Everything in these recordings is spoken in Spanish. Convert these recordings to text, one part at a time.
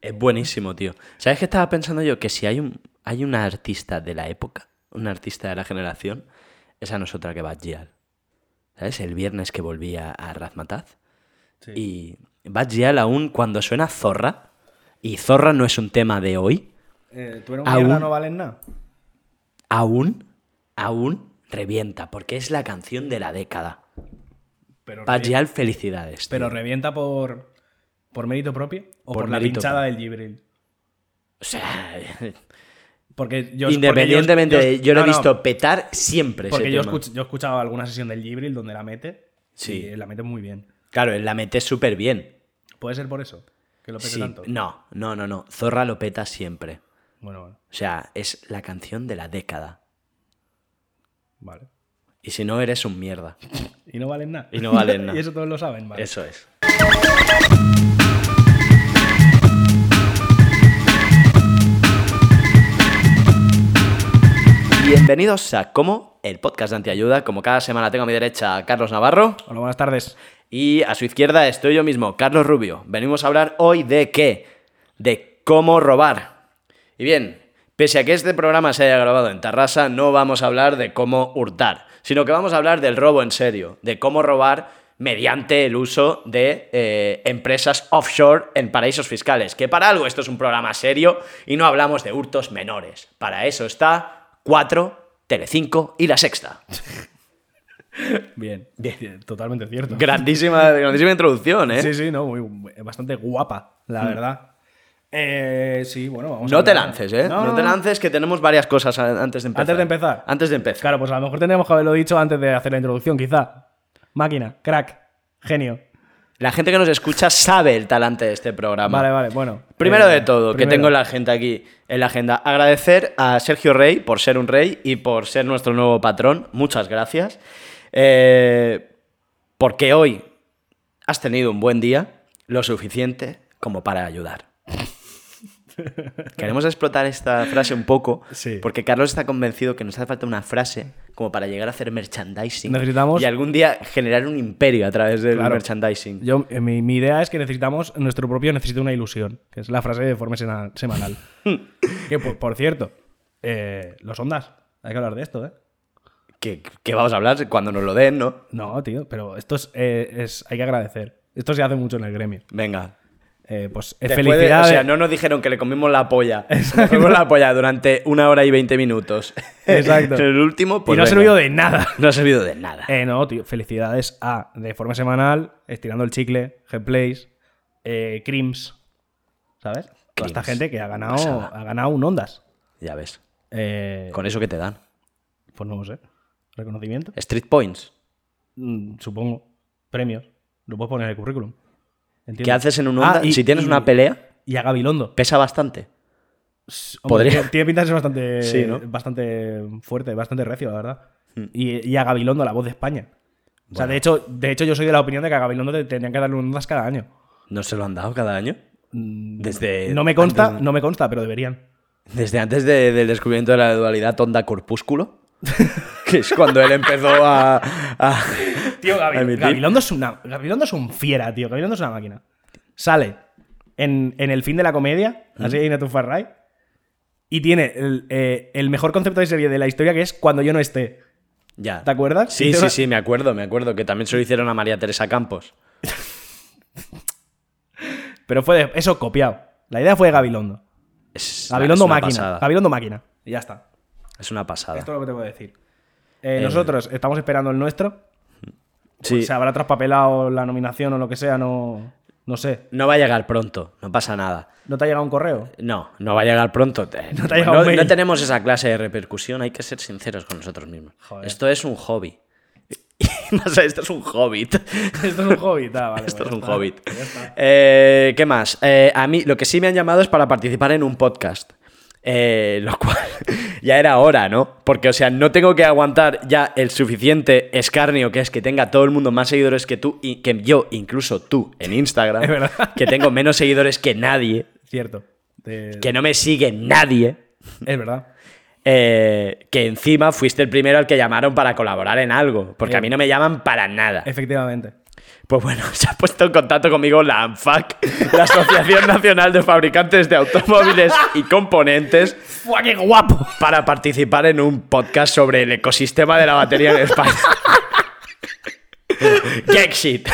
Es buenísimo, tío. ¿Sabes qué estaba pensando yo? Que si hay un hay una artista de la época, una artista de la generación, esa no es otra que Bad Gyal. ¿Sabes? El viernes que volvía a Razmataz. Y Bad Gyal aún cuando suena Zorra, y Zorra no es un tema de hoy, Eh, ¿Tú eres Aún- mierda, no vales nada? aún, aún revienta, porque es la canción de la década. Pero, Bad revi- Gyal, felicidades. tío. pero revienta por, por mérito propio o Por por, la pinchada del Gibril. O sea, Porque yo, independientemente, porque yo, lo he no, visto petar siempre. Porque yo, tema. escuch- yo he escuchado alguna sesión del Gibril donde la mete. Sí. Y la mete muy bien. Claro, la mete súper bien. ¿Puede ser por eso? Que lo pete Sí, tanto. no, no, no, no. Zorra lo peta siempre. Bueno, bueno. O sea, es la canción de la década. Vale. Y si no, eres un mierda. Y no valen nada. Y no valen nada. y eso todos lo saben, vale. Eso es. Bienvenidos a Como, el podcast de Antiayuda. Como cada semana tengo a mi derecha a Carlos Navarro Hola, buenas tardes. y a su izquierda estoy yo mismo, Carlos Rubio. Venimos a hablar hoy de qué? De cómo robar. Y bien, pese a que este programa se haya grabado en Tarrasa, no vamos a hablar de cómo hurtar, sino que vamos a hablar del robo en serio, de cómo robar mediante el uso de eh, empresas offshore en paraísos fiscales. Que para algo esto es un programa serio y no hablamos de hurtos menores. Para eso está 4, Telecinco y La Sexta. Bien. Bien. Totalmente cierto. Grandísima, grandísima introducción, ¿eh? Sí, sí, no, muy, bastante guapa, la verdad. Eh, sí, bueno, vamos a No te lances, ¿eh? No, te lances, que tenemos varias cosas antes de empezar. Antes de empezar. Antes de empezar. Claro, pues a lo mejor tendríamos que haberlo dicho antes de hacer la introducción, quizá. Máquina, crack, genio. La gente que nos escucha sabe el talante de este programa. Vale, vale, bueno. Primero Eh, de todo, que tengo la gente aquí en la agenda, agradecer a Sergio Rey por ser un rey y por ser nuestro nuevo patrón. Muchas gracias. Eh, porque hoy has tenido un buen día, lo suficiente como para ayudar. Queremos explotar esta frase un poco, Sí. porque Carlos está convencido que nos hace falta una frase como para llegar a hacer merchandising. Necesitamos- Y algún día generar un imperio a través del Claro. merchandising. Yo, eh, mi, mi idea es que necesitamos, nuestro propio necesita una ilusión, que es la frase de forma semanal. que, por, por cierto, eh, los ondas, hay que hablar de esto, ¿eh? que, que vamos a hablar cuando nos lo den, ¿no? No, tío, pero esto es, eh, es- hay que agradecer. Esto se hace mucho en el gremio. Venga. Eh, pues eh, Después de- felicidades. o sea, no nos dijeron que le comimos la polla. Le comimos la polla durante una hora y veinte minutos. Exacto. El último, pues y no ha venga. servido de nada. No ha servido de nada. Eh, no, tío, felicidades a De Forma Semanal, Estirando el Chicle, Headplays, eh, Crims, ¿sabes? Toda esta Crims. gente que ha ganado, Pasada. ha ganado un Ondas. Ya ves. Eh, Con eso que te dan. Pues no lo sé. ¿Reconocimiento? Street Points. Mm, supongo. Premios. Lo puedes poner en el currículum. Entiendo. ¿Qué haces en un Ah, onda? y- si tienes y- una pelea, Y a Gabilondo. pesa bastante. Hombre, podría- tiene- pinta de ser bastante, Sí, ¿no? Bastante fuerte, bastante recio, la verdad. Y, y a Gabilondo, la voz de España. O sea, de hecho, de hecho, yo soy de la opinión de que a Gabilondo te tendrían que darle un Ondas cada año. ¿No se lo han dado cada año? Desde Mm, No me consta, no me consta, pero deberían. Desde antes de- del descubrimiento de la dualidad onda-corpúsculo. que es cuando él empezó a. a- Tío, a Gabi- emitir. Gabilondo es una. Gabilondo es un fiera, tío. Gabilondo es una máquina. Sale en, en el fin de la comedia, así en tu Far Right, y tiene el, eh, el mejor concepto de serie de la historia que es cuando yo no esté. Ya. ¿Te acuerdas? Sí, sí, sí, me acuerdo, me acuerdo. Que también se lo hicieron a María Teresa Campos. Pero fue de- eso copiado. La idea fue de Gabilondo. Es, Gabilondo es máquina. pasada. Gabilondo máquina. Y ya está. Es una pasada. Esto es lo que te puedo decir. Eh, nosotros estamos esperando el nuestro. Sí. Se habrá traspapelado la nominación o lo que sea, no, no sé. No va a llegar pronto, no pasa nada. ¿No te ha llegado un correo? No, no va a llegar pronto. No te tenemos esa clase de repercusión, hay que ser sinceros con nosotros mismos. Joder. Esto es un hobby. Esto es un hobbit. Esto es un hobbit, ah, vale. Esto pues es un está. hobbit. Eh, ¿Qué más? Eh, a mí lo que sí me han llamado es para participar en un podcast. Eh, lo cual ya era hora, ¿no? Porque, o sea, no tengo que aguantar ya el suficiente escarnio que es que tenga todo el mundo más seguidores que tú y que yo, incluso tú, en Instagram, Es verdad. que tengo menos seguidores que nadie, Cierto. De- que no me sigue nadie. Es verdad. eh, que encima fuiste el primero al que llamaron para colaborar en algo, porque a mí no me llaman para nada. Efectivamente. Pues bueno, se ha puesto en contacto conmigo la ANFAC, la Asociación Nacional de Fabricantes de Automóviles y Componentes, ¡Fua, qué guapo! para participar en un podcast sobre el ecosistema de la batería en España. Get shit.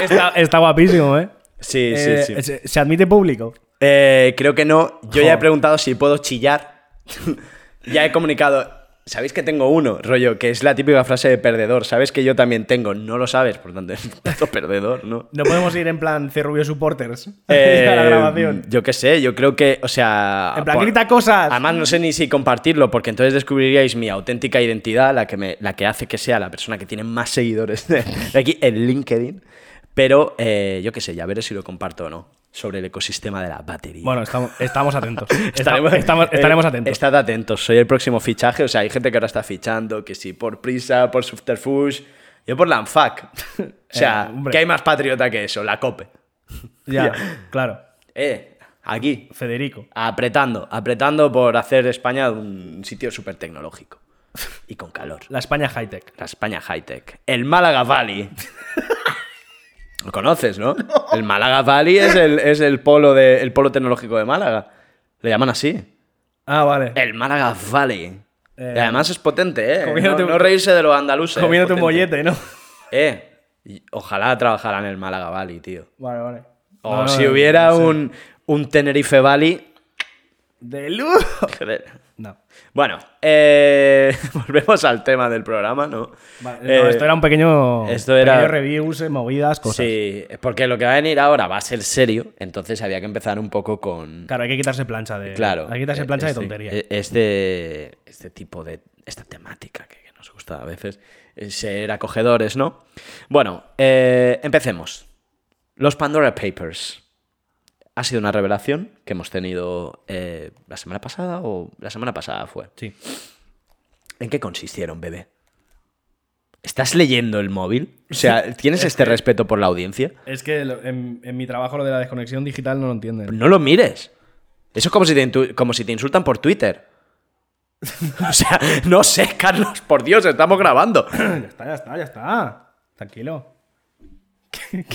Está, está guapísimo, ¿eh? Sí, Eh, sí, sí. ¿se, admite público? Eh, creo que no. Yo ya he preguntado si puedo chillar. ya he comunicado. ¿Sabéis que tengo uno, rollo? Que es la típica frase de perdedor. ¿Sabes que yo también tengo? No lo sabes, por tanto, es un perdedor, ¿no? No podemos ir en plan Cerrubio Supporters Eh, a la grabación. Yo qué sé, yo creo que, o sea. En plan, por- grita cosas. Además, no sé ni si compartirlo, porque entonces descubriríais mi auténtica identidad, la que, me, la que hace que sea la persona que tiene más seguidores de, de aquí en LinkedIn. Pero eh, yo qué sé, ya veré si lo comparto o no. Sobre el ecosistema de la batería. Bueno, estamos, estamos atentos. Estaremos, Estamos- estaremos eh, atentos. Estad atentos, soy el próximo fichaje. O sea, hay gente que ahora está fichando, que sí, por Prisa, por Subterfuge. Yo por la ANFAC. o sea, Eh. ¿qué hay más patriota que eso? La COPE. Ya, claro. Eh, aquí, Federico. apretando, apretando por hacer España un sitio súper tecnológico. Y con calor. La España high-tech. La España high-tech. El Málaga Valley. Lo conoces, ¿no? El Málaga Valley es el, es el, polo de, el polo tecnológico de Málaga. Le llaman así. Ah, vale. El Málaga Valley. Eh, y además es potente, ¿eh? No, comiéndote un- no reírse de los andaluces. Comiéndote un mollete, ¿no? Eh, ojalá trabajara en el Málaga Valley, tío. Vale, vale. O si hubiera un, un Tenerife Valley. ¡De luz! joder. No. Bueno, eh, volvemos al tema del programa, ¿no? Vale, Eh, esto era un pequeño, esto era- pequeño reviews, eh, movidas, cosas. Sí, porque lo que va a venir ahora va a ser serio, entonces había que empezar un poco con... Claro, hay que quitarse plancha de. Claro. Hay que quitarse eh, plancha de este- tontería. eh, Este, este tipo de. Esta temática que, que nos gusta a veces. Ser acogedores, ¿no? Bueno, eh, empecemos. Los Pandora Papers. Ha sido una revelación que hemos tenido eh, la semana pasada o la semana pasada fue. Sí. ¿En qué consistieron, bebé? ¿Estás leyendo el móvil? O sea, ¿tienes este respeto por la audiencia? Es que en, en mi trabajo lo de la desconexión digital no lo entienden. No lo mires. Eso es como si te, como si te insultan por Twitter. o sea, no sé, Carlos, por Dios, estamos grabando. ya está, ya está, ya está. Tranquilo.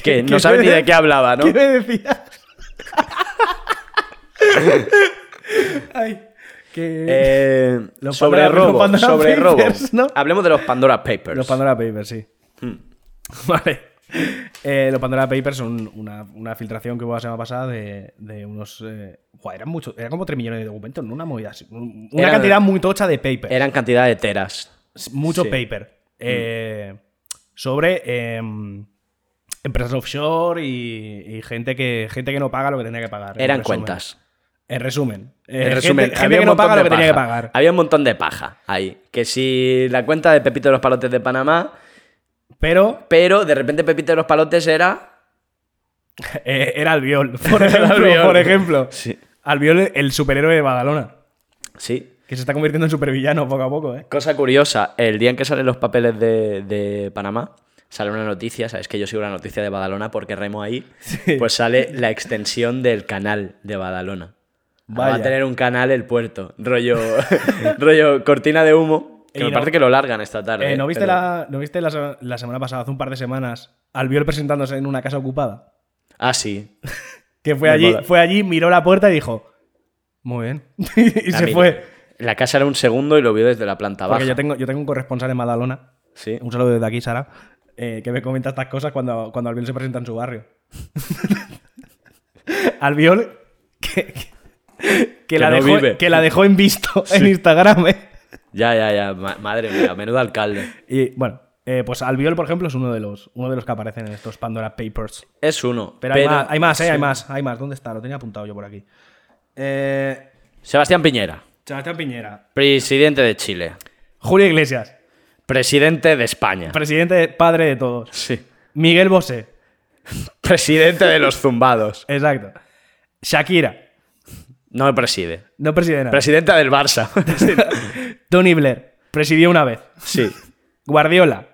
Que no sabes ni de qué hablaba, ¿no? ¿Qué me decías? Ay, que... Eh, Los sobre Pandora- los robo, Pandora sobre robo. ¿no? Hablemos de los Pandora Papers. Los Pandora Papers, sí. Hmm. Vale. Eh, los Pandora Papers son una, una filtración que hubo la semana pasada de, de unos. Eh, buah, eran muchos, eran como 3 millones de documentos, no una movida así. un- Una Eran- cantidad muy tocha de papers. Eran cantidad de teras. mucho sí. paper. eh, sobre em, empresas offshore y, y gente, que, gente que no paga lo que tenía que pagar. Eran cuentas. En resumen. Eh, En resumen, gente, que un no paga lo que tenía que pagar. Había un montón de paja ahí. Que si la cuenta de Pepito de los Palotes de Panamá, Pero pero de repente Pepito de los Palotes era. eh, era Albiol, por ejemplo. Albiol. Por ejemplo. Sí. Albiol, el superhéroe de Badalona. Sí. Que se está convirtiendo en supervillano poco a poco, ¿eh? Cosa curiosa, el día en que salen los papeles de, de Panamá, sale una noticia, sabes que yo sigo la noticia de Badalona porque remo ahí, pues sale la extensión del canal de Badalona. Va a tener un canal el puerto, rollo, rollo cortina de humo, que Y me no- parece que lo largan esta tarde. Eh, ¿No viste, pero- la, ¿no viste la, la semana pasada, hace un par de semanas, Albiol presentándose en una casa ocupada? Ah, sí. Que fue Me allí, mola. fue allí, miró la puerta y dijo, muy bien. y se mira, fue. La casa era un segundo y lo vio desde la planta baja. Porque yo tengo, yo tengo un corresponsal en Badalona, Sí. un saludo desde aquí, Sara, eh, que me comenta estas cosas cuando, cuando Albiol se presenta en su barrio. Albiol, que, que, que la no dejó, vive. que la dejó en visto en Instagram, ¿eh? Ya, ya, ya. Ma- madre mía, menudo alcalde. Y bueno, eh, pues Albiol, por ejemplo, es uno de los, uno de los que aparecen en estos Pandora Papers. Es uno. Pero, hay pero- más, hay más, ¿eh? sí. Hay más, hay más. ¿Dónde está? Lo tenía apuntado yo por aquí. Eh, Sebastián Piñera, Sebastián Piñera. presidente de Chile. Julio Iglesias. Presidente de España. Presidente, padre de todos. sí. Miguel Bosé. Presidente de los zumbados. Exacto. Shakira. No preside. No preside nada. Presidenta del Barça. Tony Blair. Presidió una vez. sí. Guardiola.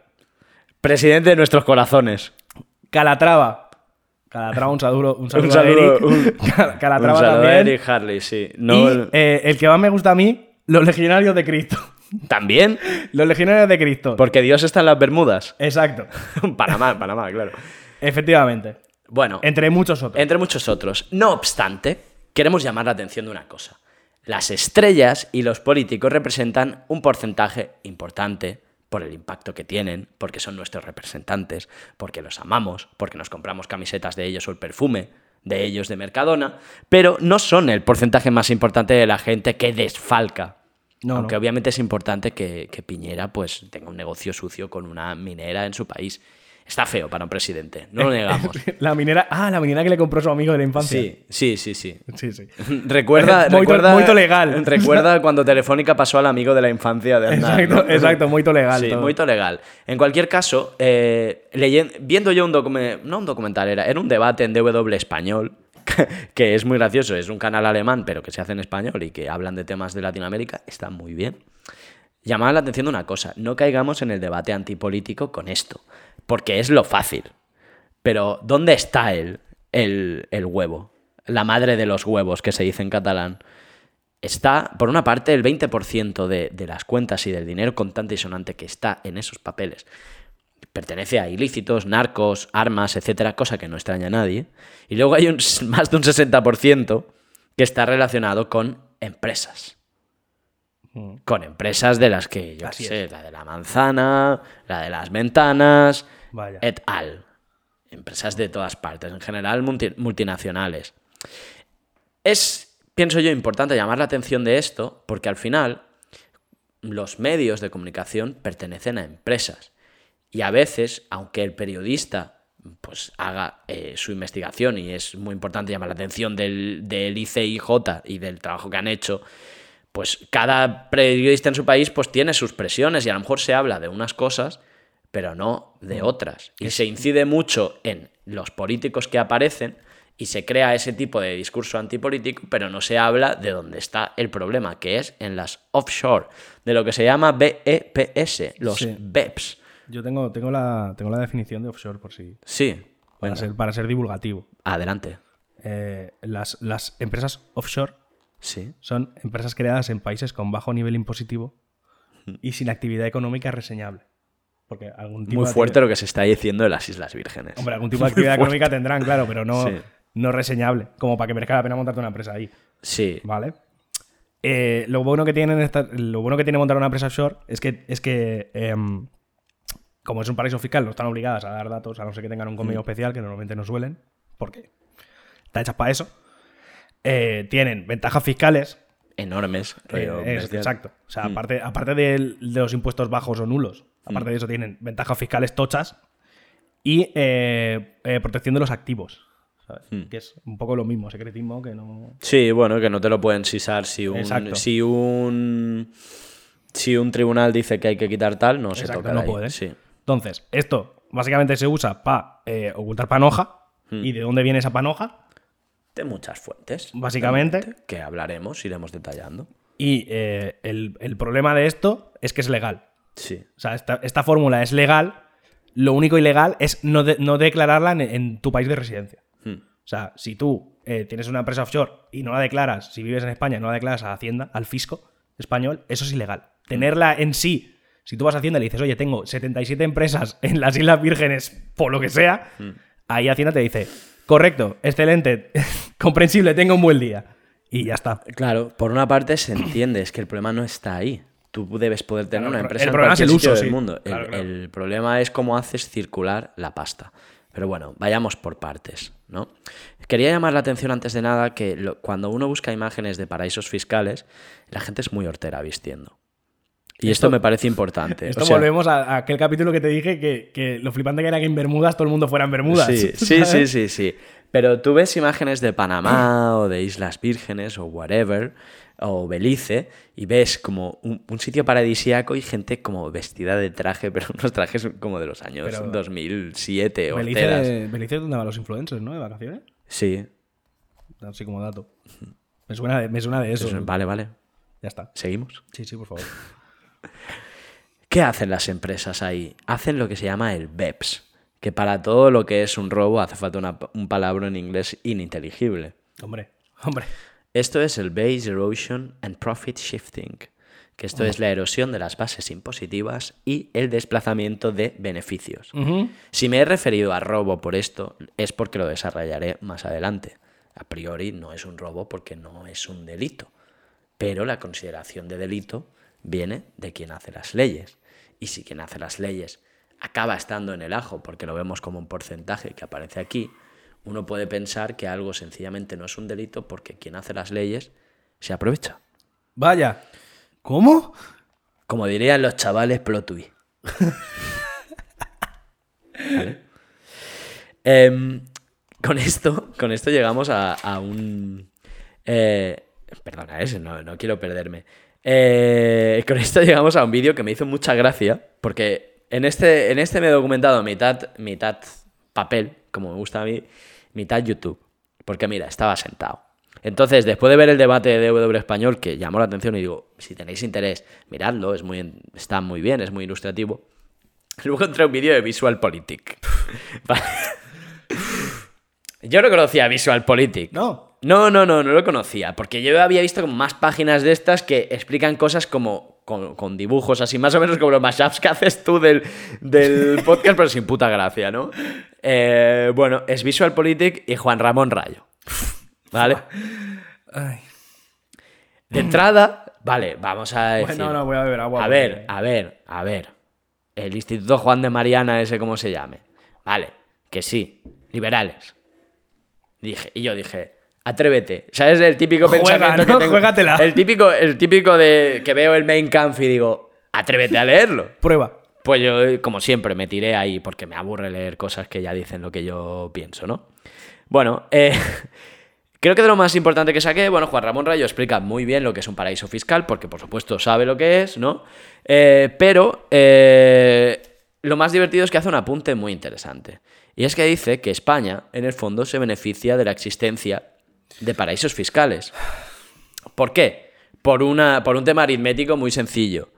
Presidente de nuestros corazones. Calatrava. Calatrava, un saludo, un saludo, Un saludo, a Eric. un- Cal- Calatrava Un saludo a también. Eric Harley, sí. No, y eh, el que más me gusta a mí, los legionarios de Cristo. También, Los legionarios de Cristo. porque Dios está en las Bermudas. Exacto. Panamá, Panamá, claro. Efectivamente. Bueno, Entre muchos otros. entre muchos otros. No obstante, queremos llamar la atención de una cosa. Las estrellas y los políticos representan un porcentaje importante por el impacto que tienen, porque son nuestros representantes, porque los amamos, porque nos compramos camisetas de ellos o el perfume de ellos de Mercadona, pero no son el porcentaje más importante de la gente que desfalca. No, Aunque no. obviamente es importante que, que Piñera pues, tenga un negocio sucio con una minera en su país. Está feo para un presidente, no lo negamos. La minera. Ah, la minera que le compró su amigo de la infancia. Sí, sí, sí, sí. Sí, sí. Recuerda, Moito- recuerda, moito legal. Recuerda cuando Telefónica pasó al amigo de la infancia de Aznar, Exacto, ¿no? exacto, moito legal Sí, todo. muy legal. En cualquier caso, eh, leyen- viendo yo un documental, no un documental, era, era un debate en DW español, que es muy gracioso, es un canal alemán, pero que se hace en español y que hablan de temas de Latinoamérica, está muy bien. Llamaba la atención de una cosa, no caigamos en el debate antipolítico con esto, porque es lo fácil. Pero, ¿dónde está el, el, el huevo? La madre de los huevos, que se dice en catalán. Está, por una parte, el 20% de, de las cuentas y del dinero contante y sonante que está en esos papeles pertenece a ilícitos, narcos, armas, etcétera, cosa que no extraña a nadie. Y luego hay un, más de un 60% que está relacionado con empresas. Con empresas de las que, yo Así sé, la de la manzana, la de las ventanas, Vaya. et al. Empresas de todas partes, en general multi- multinacionales. Es, pienso yo, importante llamar la atención de esto porque al final los medios de comunicación pertenecen a empresas. Y a veces, aunque el periodista pues haga eh, su investigación y es muy importante llamar la atención del, del ICIJ y del trabajo que han hecho, pues cada periodista en su país pues tiene sus presiones y a lo mejor se habla de unas cosas, pero no de otras. Y se incide mucho en los políticos que aparecen y se crea ese tipo de discurso antipolítico, pero no se habla de dónde está el problema, que es en las offshore, de lo que se llama BEPS, los Sí. BEPS. Yo tengo, tengo, la, tengo la definición de offshore por si. Sí, Para, ser, para ser divulgativo. adelante. Eh, las, las empresas offshore Sí. son empresas creadas en países con bajo nivel impositivo y sin actividad económica reseñable. Porque algún tipo Muy de fuerte lo que se está diciendo de las Islas Vírgenes. Hombre, algún tipo de actividad económica tendrán, claro, pero no, Sí. no reseñable. Como para que merezca la pena montarte una empresa ahí. Sí, ¿Vale? Eh, lo, bueno que tienen esta- lo bueno que tiene montar una empresa offshore es que, es que em, como es un paraíso fiscal, no están obligadas a dar datos, a no ser que tengan un convenio Mm. especial, que normalmente no suelen, porque está hechas para eso. Eh, tienen ventajas fiscales. enormes. eh, es- exacto. O sea, Mm. aparte, aparte de, los impuestos bajos o nulos, aparte de eso tienen ventajas fiscales tochas y eh, eh, protección de los activos. ¿sabes? Mm. Que es un poco lo mismo, secretismo que no... Sí, bueno, que no te lo pueden sisar si un, Exacto. si un si un tribunal dice que hay que quitar tal, no se toca no puede. Sí. Entonces, esto básicamente se usa para ocultar panoja. Hmm. ¿Y de dónde viene esa panoja? De muchas fuentes. Básicamente. Que hablaremos, iremos detallando. Y eh, el, el problema de esto es que es legal. Sí. O sea, esta, esta fórmula es legal. Lo único ilegal es no, de- no declararla en, en tu país de residencia. Hmm. O sea, si tú eh, tienes una empresa offshore y no la declaras, si vives en España no la declaras a Hacienda, al fisco español, eso es ilegal. Tenerla en sí, si tú vas a Hacienda y le dices, oye, tengo 77 empresas en las Islas Vírgenes, por lo que sea, ahí Hacienda te dice, correcto, excelente, comprensible, tenga un buen día. Y ya está. Claro, por una parte se entiende, es que el problema no está ahí. Tú debes poder tener Claro, una empresa el en problema es el sitio uso, del sí. mundo. El, Claro, claro. el problema es cómo haces circular la pasta. Pero bueno, vayamos por partes, ¿no? Quería llamar la atención antes de nada que lo- cuando uno busca imágenes de paraísos fiscales, la gente es muy hortera vistiendo. Y esto, me parece importante. Esto O sea, volvemos a, a aquel capítulo que te dije que, que lo flipante que era que en Bermudas todo el mundo fuera en Bermudas. Sí, sí, sí, sí, sí. Pero tú ves imágenes de Panamá o de Islas Vírgenes o whatever, o Belice, y ves como un, un sitio paradisíaco y gente como vestida de traje, pero unos trajes como de los años Pero- 2007 o Belice, Belice es donde van los influencers, ¿no? De vacaciones. Sí. Así como dato. Me suena de, me suena de eso. Pues vale, vale. Ya está. Seguimos. Sí, sí, por favor. ¿Qué hacen las empresas ahí? Hacen lo que se llama el BEPS, que para todo lo que es un robo hace falta una- un palabra en inglés ininteligible. Hombre, hombre. Esto es el Base Erosion and Profit Shifting, que esto es la erosión de las bases impositivas y el desplazamiento de beneficios. Si me he referido a robo por esto, es porque lo desarrollaré más adelante. A priori no es un robo porque no es un delito, pero la consideración de delito viene de quien hace las leyes. Y si quien hace las leyes acaba estando en el ajo, porque lo vemos como un porcentaje que aparece aquí, uno puede pensar que algo sencillamente no es un delito porque quien hace las leyes se aprovecha. Vaya. ¿Cómo? Como dirían los chavales plot twist. ¿Vale? Em, con, esto, con esto llegamos a, a un... eh, perdona, ese, no, no quiero perderme. Eh, con esto llegamos a un vídeo que me hizo mucha gracia, porque en este, en este me he documentado mitad, mitad papel, como me gusta a mí, mitad YouTube. Porque mira, estaba sentado. Entonces, después de ver el debate de DW español, que llamó la atención y digo, si tenéis interés, miradlo, es muy, está muy bien, es muy ilustrativo. Luego entré un vídeo de Visualpolitik. Vale. Yo no conocía Visualpolitik. No. No, no, no, no lo conocía. Porque yo había visto más páginas de estas que explican cosas como con, con dibujos así, más o menos como los mashups que haces tú del, del podcast, pero sin puta gracia, ¿no? Eh, bueno, es Visualpolitik y Juan Ramón Rayo. ¿Vale? Ay. De entrada, vale, vamos a decir. Bueno, no, voy a beber agua. A ver, a ver, a ver. El Instituto Juan de Mariana, ese como se llame. Vale, que sí, liberales. Dije, y yo dije, atrévete. ¿Sabes el típico Juega, pensamiento ¿no? que tengo? Juégatela. El típico, el típico de que veo el main camp y digo, atrévete a leerlo. Prueba. Pues yo, como siempre, me tiré ahí porque me aburre leer cosas que ya dicen lo que yo pienso, ¿no? Bueno, eh, creo que de lo más importante que saqué, bueno, Juan Ramón Rayo explica muy bien lo que es un paraíso fiscal, porque por supuesto sabe lo que es, ¿no? Eh, pero eh, lo más divertido es que hace un apunte muy interesante. Y es que dice que España, en el fondo, se beneficia de la existencia de paraísos fiscales. ¿Por qué? Por, una, por un tema aritmético muy sencillo.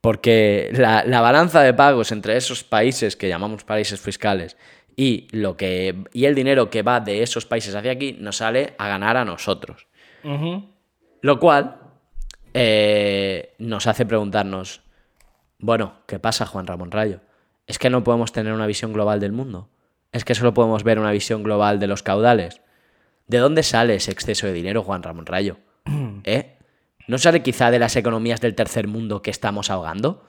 Porque la, la balanza de pagos entre esos países que llamamos países fiscales y, lo que, y el dinero que va de esos países hacia aquí nos sale a ganar a nosotros. Lo cual eh, nos hace preguntarnos, bueno, ¿qué pasa Juan Ramón Rayo? ¿Es que no podemos tener una visión global del mundo? ¿Es que solo podemos ver una visión global de los caudales? ¿De dónde sale ese exceso de dinero, Juan Ramón Rayo? ¿Eh? ¿No sale quizá de las economías del tercer mundo que estamos ahogando?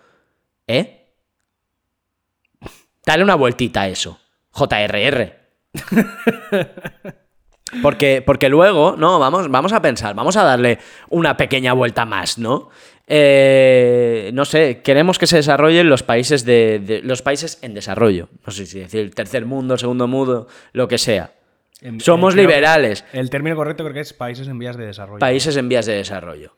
¿Eh? Dale una vueltita a eso. JRR. Porque, porque luego, no, vamos, vamos a pensar, vamos a darle una pequeña vuelta más, ¿no? Eh, no sé, queremos que se desarrollen los países de, de- los países en desarrollo. No sé si decir el tercer mundo, el segundo mundo, lo que sea. En- Somos liberales. El término correcto creo que es países en vías de desarrollo. Países en vías de desarrollo.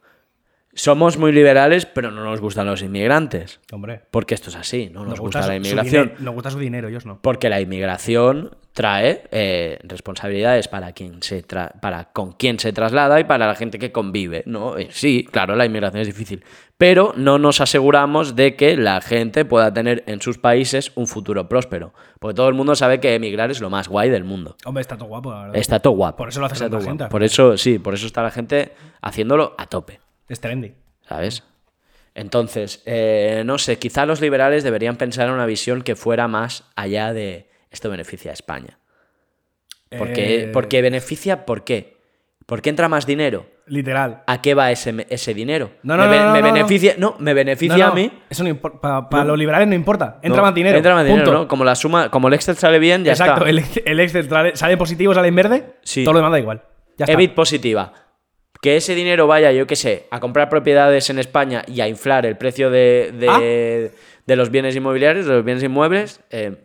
Somos muy liberales, pero no nos gustan los inmigrantes. Hombre. Porque esto es así, no nos, gusta, la inmigración. nos gusta su dinero, ellos no. Porque la inmigración trae eh, responsabilidades para quien se tra- para con quién se traslada y para la gente que convive, ¿no? Eh, sí, claro, la inmigración es difícil, pero no nos aseguramos de que la gente pueda tener en sus países un futuro próspero, porque todo el mundo sabe que emigrar es lo más guay del mundo. Hombre, está todo guapo, la verdad. Está todo guapo. Por eso lo hace todo gente. Por eso, sí, por eso está la gente haciéndolo a tope. Es trendy. ¿sabes? Entonces, eh, no sé, quizá los liberales deberían pensar en una visión que fuera más allá de esto beneficia a España. Porque, Eh, porque beneficia, ¿por qué? ¿Por qué entra más dinero? Literal. ¿A qué va ese, ese dinero? No, no, me, no, no, me no, beneficia, no, me beneficia a mí. Eso no importa. Para los liberales no importa. Entra más dinero. Entra más dinero. Como la suma, como el Excel sale bien, ya Exacto. está. El, el Excel sale, positivo, sale en verde. Sí. Todo lo demás da igual. Ya está. EBIT positiva. Que ese dinero vaya, yo qué sé, a comprar propiedades en España y a inflar el precio de, de, de los bienes inmobiliarios, de los bienes inmuebles, eh,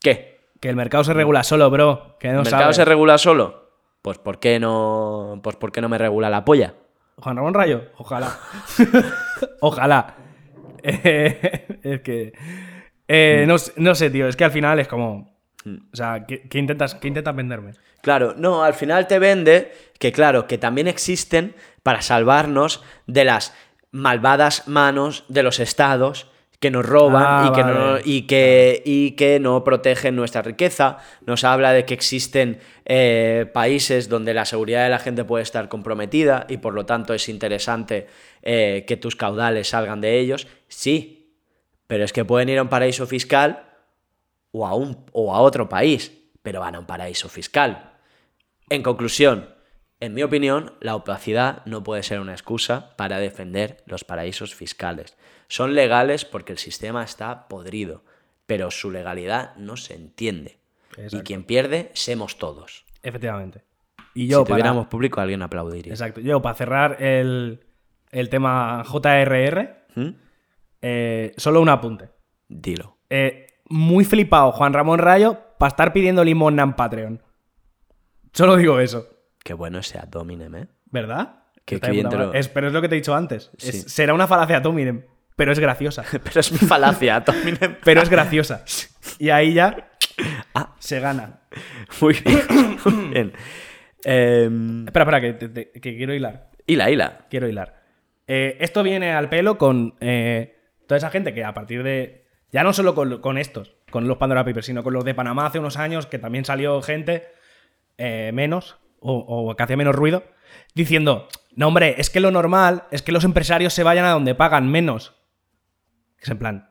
¿qué? Que el mercado se regula solo, bro. Que no ¿El mercado sabes. se regula solo? Pues ¿por qué no, pues ¿por qué no me regula la polla? Juan Ramón Rayo, ojalá. ojalá. Eh, es que. eh, no, sé- no sé, tío. Es que al final es como. O sea, ¿qué, qué intentas, qué intentas venderme? Claro, no, al final te vende que, claro, que también existen para salvarnos de las malvadas manos de los estados que nos roban Ah, y, que vale. no, y, que, y que no protegen nuestra riqueza. Nos habla de que existen eh, países donde la seguridad de la gente puede estar comprometida y por lo tanto es interesante eh, que tus caudales salgan de ellos. Sí, pero es que pueden ir a un paraíso fiscal o a, un, o a otro país, pero van a un paraíso fiscal. En conclusión, en mi opinión, la opacidad no puede ser una excusa para defender los paraísos fiscales. Son legales porque el sistema está podrido, pero su legalidad no se entiende. Y quien pierde, somos todos. Efectivamente. Y Si yo, para, tuviéramos público, alguien aplaudiría. exacto. Yo, para cerrar el, el tema JRR, ¿Mm? eh, solo un apunte. Dilo. Eh, muy flipado Juan Ramón Rayo para estar pidiendo limosna en Patreon. Solo digo eso. Qué bueno ese ad hominem, ¿eh? ¿Verdad? Qué- lo-. Es- pero es lo que te he dicho antes. Es- será una falacia Tominem, pero es graciosa. Pero es mi falacia, ad hominem. pero es graciosa. Y ahí ya Ah. se gana. Muy bien. Muy bien. Em, Espera, espera, que, te- te- que quiero hilar. hila, hila. Quiero hilar. Eh, esto viene al pelo con eh, toda esa gente que a partir de. Ya no solo con, con estos, con los Pandora Papers, sino con los de Panamá hace unos años, que también salió gente eh, menos, o, o que hacía menos ruido, diciendo: No, hombre, es que lo normal es que los empresarios se vayan a donde pagan menos. Es en plan,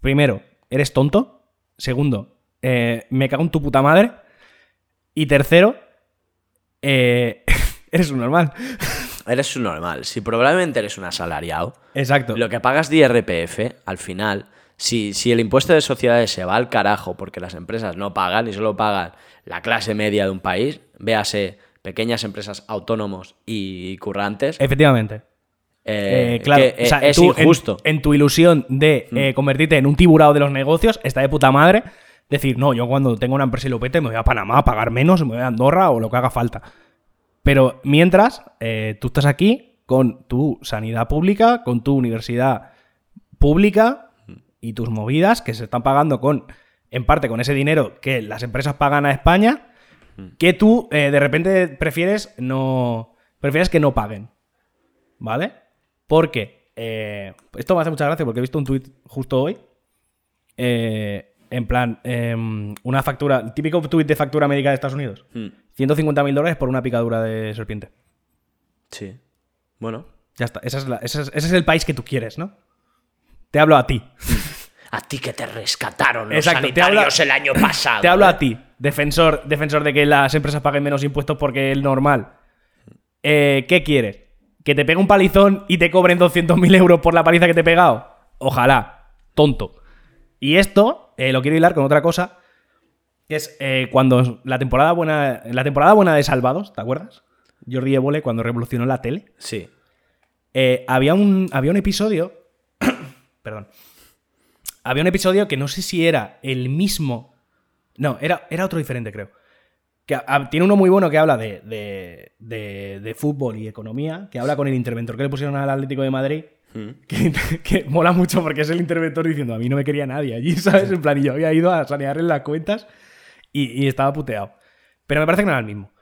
primero, ¿eres tonto? Segundo, eh, me cago en tu puta madre. Y tercero, eh, eres un normal. Eres un normal. Si probablemente eres un asalariado, Exacto. lo que pagas de IRPF, al final, si, si el impuesto de sociedades se va al carajo porque las empresas no pagan y solo pagan la clase media de un país, véase pequeñas empresas autónomos y currantes, Efectivamente. eh, Eh, claro, que, o sea, eh, es tú, en- injusto. Mm. En, tu ilusión de eh, convertirte en un tiburado de los negocios, está de puta madre. Decir, no, yo cuando tengo una empresa y lo pete me voy a Panamá a pagar menos, me voy a Andorra o lo que haga falta. Pero mientras, tú estás aquí con tu sanidad pública, con tu universidad pública y tus movidas que se están pagando con, en parte, con ese dinero que las empresas pagan a España, que tú eh, de repente prefieres no. Prefieres que no paguen. ¿Vale? Porque. eh, esto me hace mucha gracia porque he visto un tuit justo hoy. eh, en plan, em, una factura. el Típico tuit de factura médica de Estados Unidos. Mm, 150 mil dólares por una picadura de serpiente. sí. Bueno. Ya está. Esa es la- esa es- ese es el país que tú quieres, ¿no? Te hablo a ti. A ti que te rescataron los Exacto, te sanitarios habla- el año pasado. Te hablo ¿eh? a ti, defensor, defensor de que las empresas paguen menos impuestos porque es normal. Eh, ¿Qué quieres? ¿Que te pegue un palizón y te cobren 200.000 euros por la paliza que te he pegado? Ojalá. Tonto. Y esto eh, lo quiero hilar con otra cosa. Que es eh, cuando la temporada buena. La temporada buena de Salvados, ¿te acuerdas? Jordi Évole cuando revolucionó la tele. Sí. Había, un, había un episodio. perdón. Había un episodio que no sé si era el mismo. No, era, era otro diferente, creo. Que a- tiene uno muy bueno que habla de, de, de- de fútbol y economía, que habla con el interventor que le pusieron al Atlético de Madrid. Que, que mola mucho porque es el interventor diciendo: A mí no me quería nadie allí, ¿sabes? En plan, y yo había ido a sanearle las cuentas y, y estaba puteado. Pero me parece que no era el mismo.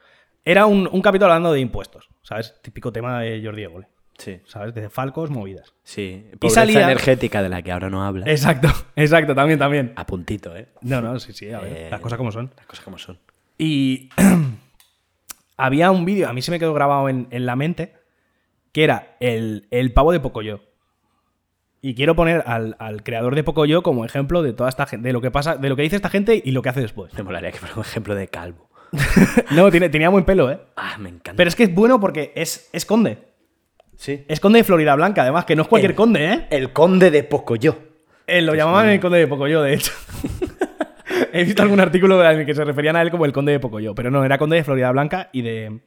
Era un, un capítulo hablando de impuestos, ¿sabes? Típico tema de Jordi Évole. Sí. ¿sabes? De Falcos, movidas. Sí. Y Pobreza salía- energética de la que ahora no habla. Exacto, exacto, también, también. A puntito, ¿eh? No, no, sí, sí, a ver, Eh, las cosas como son. Las cosas como son. Y había un vídeo, a mí se me quedó grabado en, en la mente, que era el, el pavo de Pocoyo. Y quiero poner al, al creador de Pocoyo como ejemplo de toda esta gente, de lo que pasa, de lo que dice esta gente y lo que hace después. Me molaría que fuera un ejemplo de calvo. No, tiene, tenía buen pelo, ¿eh? Ah, me encanta. Pero es que es bueno porque es, es conde. Sí. Es conde de Florida Blanca, además, que no es cualquier El- conde, ¿eh? El conde de Pocoyo. Eh, lo llamaban el conde de Pocoyo, de hecho. He visto algún artículo en el que se referían a él como el conde de Pocoyo, pero no, era conde de Florida Blanca y de...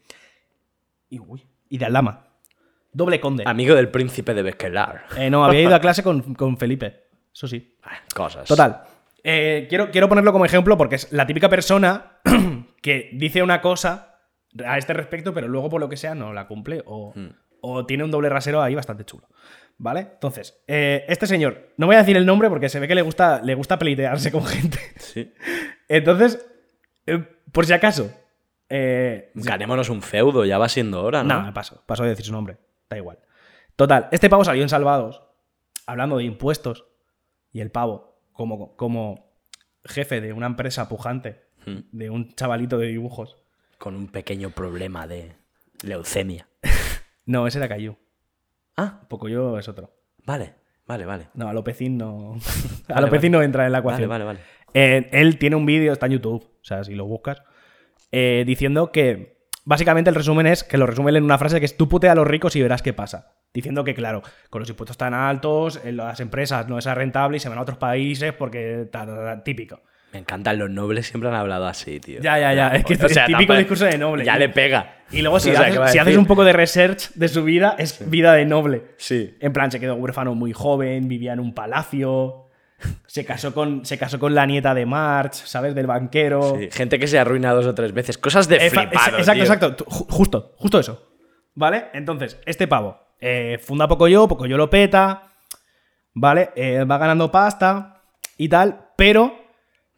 Y, uy, y de Aldama. Doble conde. Amigo del príncipe de Bequelar. Eh, no, había ido a clase con, con Felipe. Eso sí. Ah, Cosas. Total. Eh, quiero, quiero ponerlo como ejemplo porque es la típica persona que dice una cosa a este respecto, pero luego por lo que sea no la cumple o, o tiene un doble rasero ahí bastante chulo. ¿Vale? Entonces, eh, este señor, no voy a decir el nombre porque se ve que le gusta, le gusta pleitearse con gente. Sí. Entonces, eh, por si acaso. Eh, Ganémonos un feudo, ya va siendo hora, ¿no? no, paso. Paso de decir su nombre. Da igual. Total, este pavo salió en Salvados hablando de impuestos y el pavo, como, como jefe de una empresa pujante, Hmm. de un chavalito de dibujos. Con un pequeño problema de leucemia. No, ese era Cayu. Ah, Pocoyo es otro. vale, vale, vale. No, a Lopecín no. a Vale, Lopecín vale. no entra en la Vale, ecuación. vale, vale. Eh, él tiene un vídeo, está en YouTube, o sea, si lo buscas, eh, diciendo que básicamente el resumen es que lo resumen en una frase que es tú putea a los ricos y verás qué pasa. Diciendo que, claro, con los impuestos tan altos, las empresas no es rentable y se van a otros países porque típico. Me encantan los nobles, siempre han hablado así, tío. Ya, ya, ya, es que O sea, es típico discurso de noble. Ya le pega. Y luego si, O sea, ¿qué va a haces, si haces decir? un poco de research de su vida, es vida de noble. Sí. En plan, se quedó huérfano muy joven, vivía en un palacio, se casó con, se casó con la nieta de March, ¿sabes? Del banquero. Sí, Gente que se arruina dos o tres veces. Cosas de Efa- flipado, exacto, tío. exacto. Justo, justo eso. ¿Vale? Entonces, este pavo eh, funda Pocoyo, Pocoyo lo peta, ¿vale? Eh, va ganando pasta y tal, pero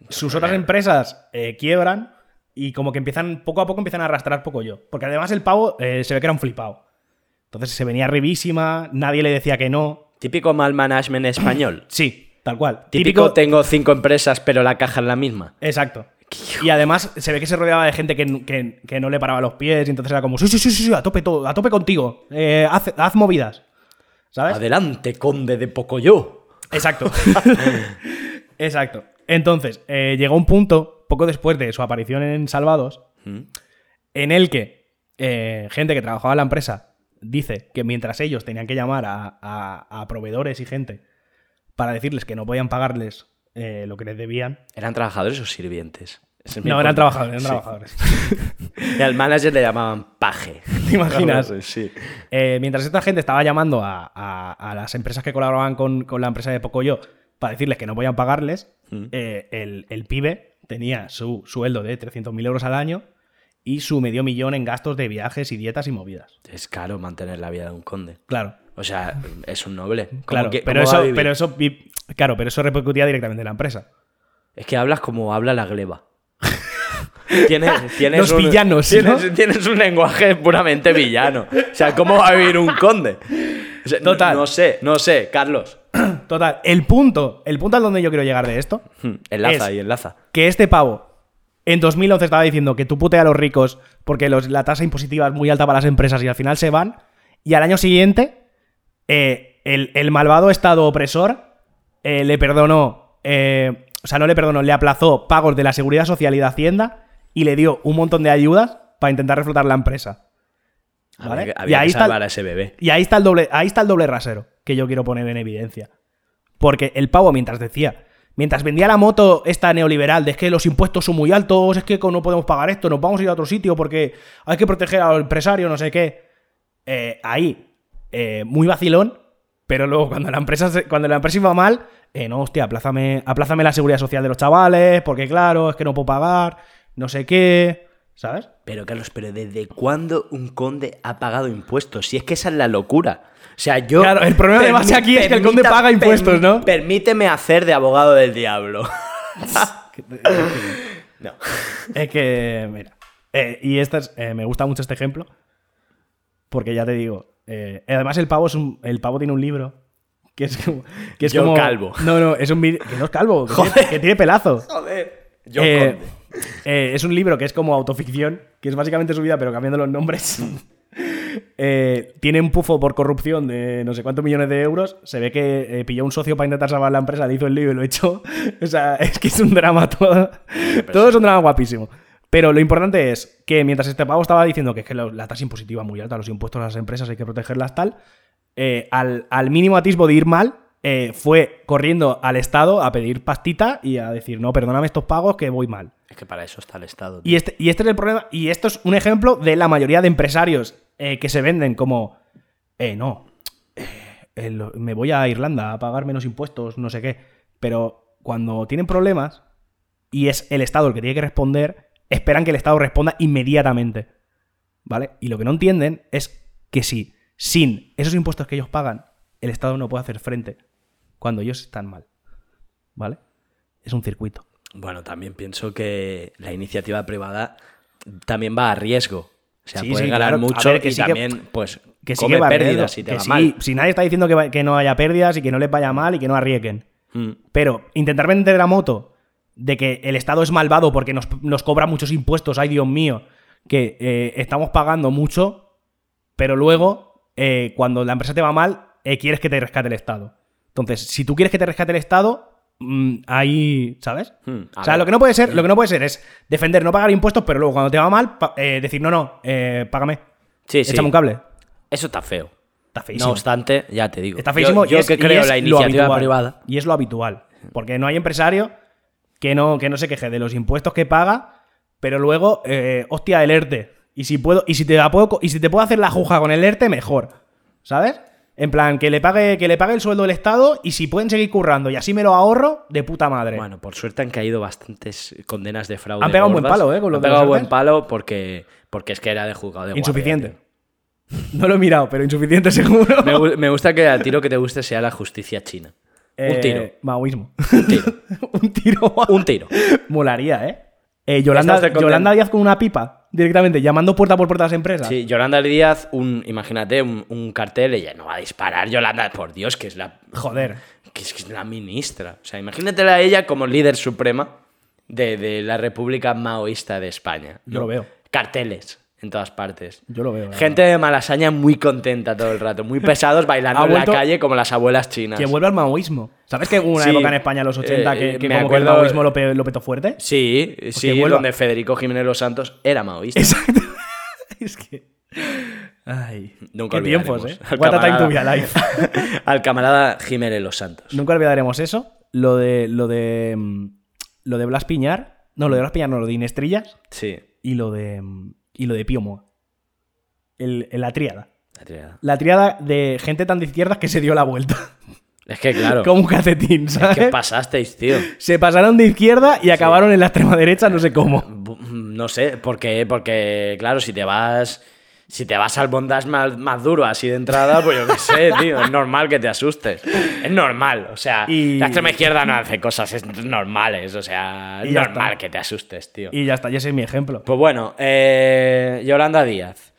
sus otras empresas eh, quiebran y como que empiezan, poco a poco empiezan a arrastrar Pocoyo. Porque además el pavo eh, se ve que era un flipado. Entonces se venía rivísima, nadie le decía que no. Típico mal management español. Sí, tal cual. Típico, tengo cinco empresas, pero la caja es la misma. Exacto. Y además se ve que se rodeaba de gente que, que- que no le paraba los pies y entonces era como, sí, sí, sí, sí, sí, a tope todo, a tope contigo, eh, haz, haz movidas. ¿Sabes? Adelante, conde de Pocoyo. Exacto. Exacto. Entonces, eh, llegó un punto, poco después de su aparición en Salvados, en el que eh, gente que trabajaba en la empresa dice que mientras ellos tenían que llamar a, a- a proveedores y gente para decirles que no podían pagarles eh, lo que les debían. ¿Eran trabajadores o sirvientes? Es No, eran trabajadores, eran Sí. trabajadores. Y al manager le llamaban paje. ¿Te imaginas? Sí. Eh, mientras esta gente estaba llamando a, a- a las empresas que colaboraban con, con la empresa de Pocoyo para decirles que no podían pagarles, eh, el, el pibe tenía su sueldo de 300.000 euros al año y su medio millón en gastos de viajes y dietas y movidas. Es caro mantener la vida de un conde. Claro, O sea, es un noble. ¿Cómo claro. que- pero, eso, pero, eso, claro, pero eso repercutía directamente en la empresa. Es que hablas como habla la gleba. Tienes, tienes Los un, villanos, Tienes, ¿no? tienes un lenguaje puramente villano. O sea, ¿cómo va a vivir un conde? O sea, no- Total. No, sé, no sé, Carlos. Total, el punto, el punto al donde yo quiero llegar de esto Hmm, Enlaza Es- y enlaza. que este pavo en 2011 estaba diciendo que tú putea a los ricos porque los- la tasa impositiva es muy alta para las empresas y al final se van. Y al año siguiente, eh, el, el malvado Estado opresor eh, le perdonó, eh, o sea, no le perdonó, le aplazó pagos de la Seguridad Social y de Hacienda y le dio un montón de ayudas para intentar reflotar la empresa. ¿Vale? Había, Y ahí que está- salvar a ese bebé. Y ahí está el doble, ahí está el doble rasero que yo quiero poner en evidencia. Porque el pavo, mientras decía, mientras vendía la moto esta neoliberal de es que los impuestos son muy altos, es que no podemos pagar esto, nos vamos a ir a otro sitio porque hay que proteger al empresario, no sé qué. Eh, ahí, eh, muy vacilón, pero luego cuando la empresa, cuando la empresa iba mal, eh, no, hostia, aplázame, aplázame la seguridad social de los chavales, porque claro, es que no puedo pagar, no sé qué, ¿sabes? Pero Carlos, pero ¿desde cuándo un conde ha pagado impuestos? Si es que esa es la locura. O sea, yo. Claro, el problema de base aquí es que el conde paga impuestos, ¿no? Permíteme hacer de abogado del diablo. no. Es que, mira. eh, y este es- eh, me gusta mucho este ejemplo. Porque ya te digo. eh, además, el pavo es un, el pavo tiene un libro. Que es como. Que es Yo como- calvo. No, no, es un. Que no es calvo. Que, Joder. tiene, que tiene pelazo. Joder. Eh, conde. es un libro que es como autoficción. Que es básicamente su vida, pero cambiando los nombres. Eh, tiene un pufo por corrupción de no sé cuántos millones de euros. Se ve que eh, pilló un socio para intentar salvar la empresa, le hizo el lío y lo echó. O sea, es que es un drama todo. Todo es un drama guapísimo. Pero lo importante es que mientras este pavo estaba diciendo que es que la tasa impositiva es muy alta, los impuestos a las empresas hay que protegerlas tal, eh, al, al mínimo atisbo de ir mal, eh, fue corriendo al Estado a pedir pastita y a decir, no, perdóname estos pagos que voy mal. Es que para eso está el Estado. Y este, y este es el problema, y esto es un ejemplo de la mayoría de empresarios eh, que se venden como, eh, no, eh, el- me voy a Irlanda a pagar menos impuestos, no sé qué. Pero cuando tienen problemas y es el Estado el que tiene que responder, esperan que el Estado responda inmediatamente. ¿Vale? Y lo que no entienden es que si sin esos impuestos que ellos pagan, el Estado no puede hacer frente cuando ellos están mal. ¿Vale? Es un circuito. Bueno, también pienso que la iniciativa privada también va a riesgo. O sea, Sí, sí, ganar claro. Mucho ver, que y sí que- también, pues, Que come que pérdidas si te va mal. Si nadie está diciendo que, va- que no haya pérdidas y que no les vaya mal y que no arriesguen. Mm. Pero intentar vender la moto de que el Estado es malvado porque nos, nos cobra muchos impuestos, ay Dios mío, que eh, estamos pagando mucho, pero luego, eh, cuando la empresa te va mal, eh, quieres que te rescate el Estado. Entonces, si tú quieres que te rescate el Estado, mm, ahí, ¿sabes? Hmm, o sea, ver. lo que no puede ser, lo que no puede ser es defender no pagar impuestos, pero luego cuando te va mal, eh, decir, no, no, eh, págame. Sí, sí. Échame un cable. Eso está feo. Está feísimo. No obstante, ya te digo. Está feísimo. Yo, yo y es- que y creo es la iniciativa habitual. privada. Y es lo habitual. Porque no hay empresario que no, que no se queje de los impuestos que paga, pero luego, eh, hostia, el ERTE. Y si puedo, y si te la puedo, y si te puedo hacer la juja con el ERTE, mejor. ¿Sabes? En plan, que le pague, que le pague el sueldo del Estado y si pueden seguir currando y así me lo ahorro, de puta madre. Bueno, por suerte han caído bastantes condenas de fraude. Han pegado un buen palo, ¿eh? Con Han pegado buen palo porque, porque es que era de juzgado de insuficiente. No lo he mirado, pero insuficiente seguro. Me, gu- me gusta que al tiro que te guste sea la justicia china. Eh, Un tiro. Maoísmo. Un tiro. un tiro. Un tiro. Molaría, ¿eh? Eh, Yolanda. Yolanda Díaz con una pipa, directamente, llamando puerta por puerta a las empresas. Sí, Yolanda Díaz, un, imagínate, un, un cartel, ella no va a disparar. Yolanda, por Dios, que es la. Joder. Que es, que es la ministra. O sea, imagínatela a ella como líder suprema de, de la República Maoísta de España. Yo lo veo. Carteles en todas partes. Yo lo veo. Gente de Malasaña muy contenta todo el rato, muy pesados bailando en la calle como las abuelas chinas. Que vuelve al maoísmo. ¿Sabes que hubo una Sí. época en España los 80 Eh, que, que me como que el acuerdo- maoísmo lo, pe- lo petó fuerte? Sí, sí, vuelva. donde Federico Jiménez Los Santos era maoísta. Exacto. es que. Ay. Nunca Qué tiempos, ¿eh? al What a time to be alive. al camarada Jiménez Los Santos. Nunca olvidaremos eso. Lo de. Lo de. mm, Lo de Blas Piñar. No, lo de Blas Piñar, no, lo de Inestrillas. Sí, Y lo de. Y lo de Pío Moa. El, el- la tríada. la triada. La tríada de gente tan de izquierdas que se dio la vuelta. Es que claro, Como un calcetín, ¿sabes? ¿qué pasasteis, tío? Se pasaron de izquierda y acabaron en la extrema derecha, no sé cómo. No sé, ¿por qué? Porque, claro, si te vas. Si te vas al bondage más, más duro así de entrada, pues yo qué sé, tío. Es normal que te asustes. Es normal. O sea, Y- la extrema izquierda no hace cosas es- normales. O sea, es normal está. que te asustes, tío. Y ya está, y ese es mi ejemplo. Pues bueno, eh, Yolanda Díaz.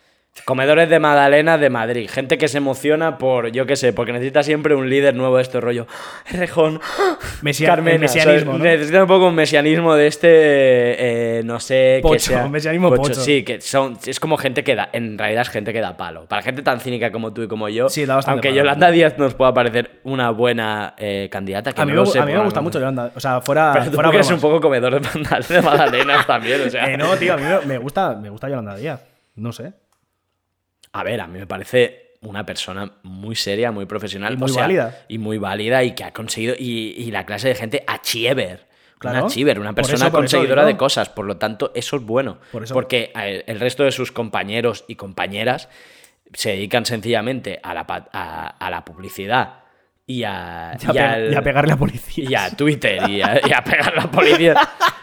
Comedores de Magdalena de Madrid. Gente que se emociona por, yo qué sé, porque necesita siempre un líder nuevo de este rollo. Rejón, Mesia- Carmena. mesianismo. ¿no? Necesita un poco un mesianismo de este, eh, no sé, Pocho, que sea... un mesianismo pocho. Sí, que son, es como gente que da, en realidad es gente que da palo. Para gente tan cínica como tú y como yo, Sí, da bastante aunque palo. Yolanda Díaz nos pueda parecer una buena eh, candidata, que A mí, no me, sé a mí me gusta mucho Yolanda. O sea, fuera. Pero tú fuera eres un poco comedor de magdalenas también, o sea... Eh, no, tío, a mí me gusta, me gusta Yolanda Díaz. No sé. A ver, a mí me parece una persona muy seria, muy profesional. Y muy o sea, válida. Y muy válida y que ha conseguido. Y, y la clase de gente achiever. Claro. Una achiever, una persona eso- por eso conseguidora de cosas. Por lo tanto, eso es bueno. Por eso. Porque el resto de sus compañeros y compañeras se dedican sencillamente a la, a, a la publicidad y a, Y a, y pe- al- y a pegarle a policía. y a Twitter y a, y a pegar a la policía.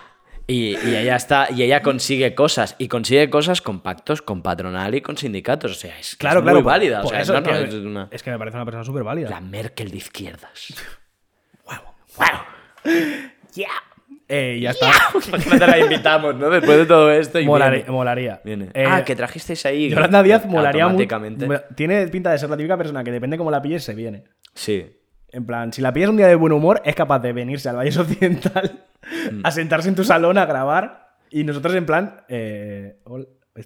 Y, y ella está, y ella consigue cosas, y consigue cosas con pactos con patronal y con sindicatos. O sea, es, que Claro, es claro. muy por- válida. O sea, eso no, es, no, que, es una- es que me parece una persona súper válida. la Merkel de izquierdas. Eh, y ya está. Imagínate la invitamos, ¿no? Después de todo esto. Y Molaría. viene. molaría. Viene. Eh, ah, que trajisteis ahí. Yolanda Díaz molaría mucho. Tiene pinta de ser la típica persona que depende cómo la pilles, se viene. Sí. En plan, si la pillas un día de buen humor, es capaz de venirse al Valle Occidental Mm. a sentarse en tu salón a grabar. Y nosotros, en plan. eh,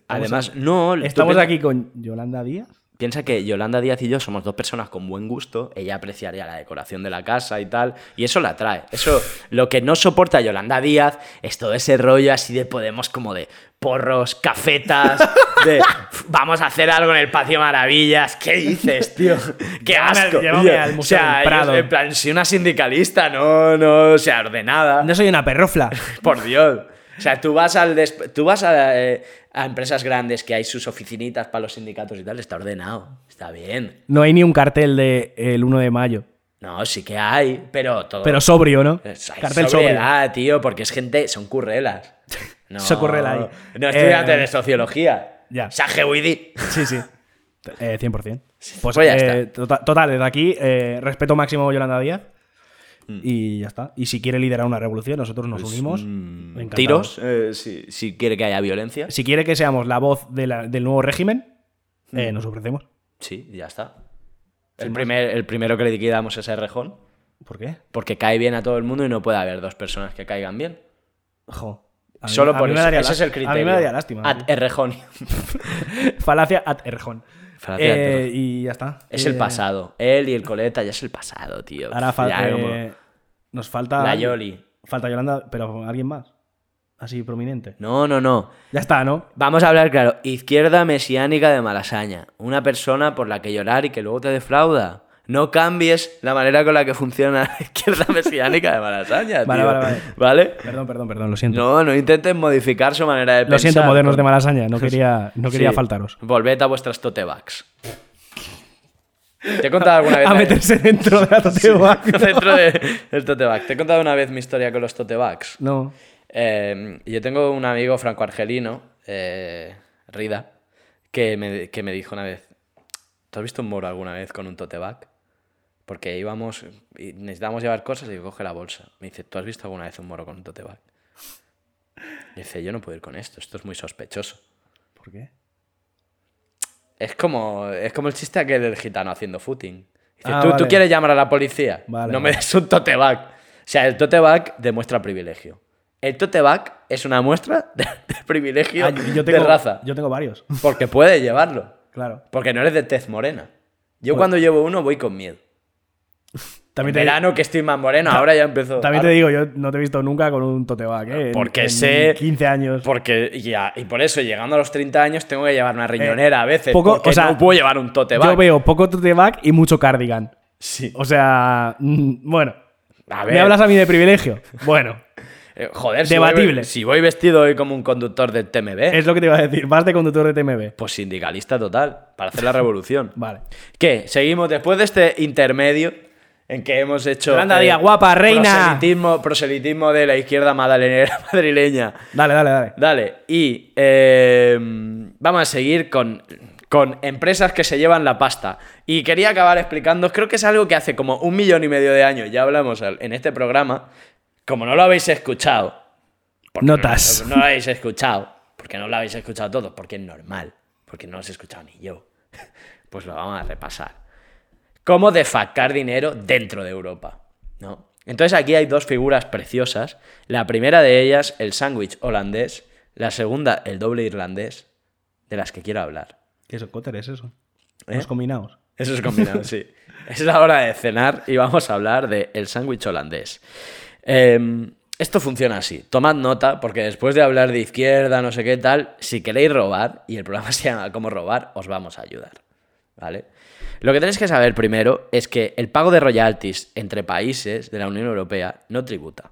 Además, no. tú Estamos aquí con Yolanda Díaz. Piensa que Yolanda Díaz y yo somos dos personas con buen gusto, ella apreciaría la decoración de la casa y tal, y eso la atrae. Eso, lo que no soporta Yolanda Díaz es todo ese rollo así de Podemos como de porros, cafetas, de "Uf, vamos a hacer algo en el Patio Maravillas. ¿Qué dices, tío? ¡Qué Llévame asco! llévame tío. al Museo o sea, del Prado. yo, en plan, soy una sindicalista, no, no, o sea, ordenada. No soy una perrofla. Por Dios. O sea, tú vas al, tú vas a, eh, a empresas grandes que hay sus oficinitas para los sindicatos y tal, está ordenado, está bien. No hay ni un cartel de el 1 de mayo. No, sí que hay, pero todo. Pero sobrio, ¿no? Hay Cartel sobrio. sobriedad, tío, porque es gente, son currelas. No, Son currela ahí. No estudiantes Eh, de sociología. ya. Saje Widi. Sí, sí. Eh, 100%. Pues, pues ya eh, tota- total, desde aquí, eh, respeto máximo a Yolanda Díaz. Mm. Y ya está. Y si quiere liderar una revolución, nosotros nos unimos. encantados. Pues, Tiros, eh, si, si quiere que haya violencia. Si quiere que seamos la voz de la- del nuevo régimen, eh, Mm. nos ofrecemos. Sí, ya está. El, primer, el primero que le liquidamos es a Errejón, ¿Por qué? porque cae bien a todo el mundo y no puede haber dos personas que caigan bien. Jo. A mí- Solo por eso. Ese es el criterio. A mí me daría lástima. Sí. Errejón. Falacia at. Falacia Eh, Erjón. y ya está. Es Eh, el pasado. Él y el coleta ya es el pasado, tío. Ahora falta. como- nos falta. La Yoli. Falta Yolanda, pero alguien más. Así prominente. No, no, no. Ya está, ¿no? Vamos a hablar claro. Izquierda mesiánica de Malasaña. Una persona por la que llorar y que luego te defrauda. No cambies la manera con la que funciona la izquierda mesiánica de Malasaña. Vale, tío. vale, vale. ¿Vale? Perdón, perdón, perdón, lo siento. No, no intenten modificar su manera de lo pensar. siento, modernos de Malasaña. No quería, no quería Sí. faltaros. Volved a vuestras totebags. Te he contado alguna vez. A meterse dentro de la dentro de- del totebag. Te he contado una vez mi historia con los totebags. No. Eh, yo tengo un amigo franco-argelino, eh, Rida, que me, que me dijo una vez: ¿Tú has visto un moro alguna vez con un tote bag? Porque íbamos y necesitábamos llevar cosas y coge la bolsa. Me dice: ¿Tú has visto alguna vez un moro con un tote bag? Y dice: Yo no puedo ir con esto, esto es muy sospechoso. ¿Por qué? Es como, es como el chiste aquel del gitano haciendo footing. Dice, Ah, ¿tú, vale. tú quieres llamar a la policía? Vale, no me des un tote bag. O sea, el tote bag demuestra privilegio. El tote bag es una muestra de, de privilegio Ah, yo tengo, de raza. Yo tengo varios. Porque puede llevarlo. Claro. Porque no eres de tez morena. Yo Pues- cuando llevo uno voy con miedo. También en te, verano que estoy más moreno, ahora ya empiezo... también te digo, yo no te he visto nunca con un tote bag, ¿eh? Porque en sé... 15 años. Porque ya, y por eso, llegando a los 30 años, tengo que llevar una riñonera a veces. Eh, poco- porque o sea, no puedo llevar un tote bag. Yo veo poco tote bag y mucho cardigan. Sí. O sea, mm, bueno. A ¿Me ver. hablas a mí de privilegio? Bueno, Eh, joder, si Debatible. voy, si voy vestido hoy como un conductor del TMB, es lo que te iba a decir. Vas de conductor de TMB. pues sindicalista total, para hacer la revolución. Vale. ¿Qué? Seguimos después de este intermedio en que hemos hecho. Yolanda Díaz, guapa, reina. Proselitismo, proselitismo de la izquierda madrileña. madrileña. Dale, dale, dale. Dale, y eh, vamos a seguir con, con empresas que se llevan la pasta. Y quería acabar explicando, creo que es algo que hace como un millón y medio de años ya hablamos en este programa. Como no lo habéis escuchado, Notas. No, no lo habéis escuchado, porque no lo habéis escuchado todos, porque es normal, porque no lo he escuchado ni yo. Pues lo vamos a repasar. Cómo defalcar dinero dentro de Europa, ¿no? Entonces aquí hay dos figuras preciosas. La primera de ellas, el sándwich holandés. La segunda, el doble irlandés, de las que quiero hablar. ¿Qué es eso? ¿Cotter es eso? ¿Eh? Los combinados. Eso es combinado, sí. Es la hora de cenar y vamos a hablar del sándwich holandés. Eh, esto funciona así. Tomad nota, porque después de hablar de izquierda, no sé qué tal, si queréis robar, y el programa se llama Cómo robar, os vamos a ayudar. ¿Vale? Lo que tenéis que saber primero es que el pago de royalties entre países de la Unión Europea no tributa.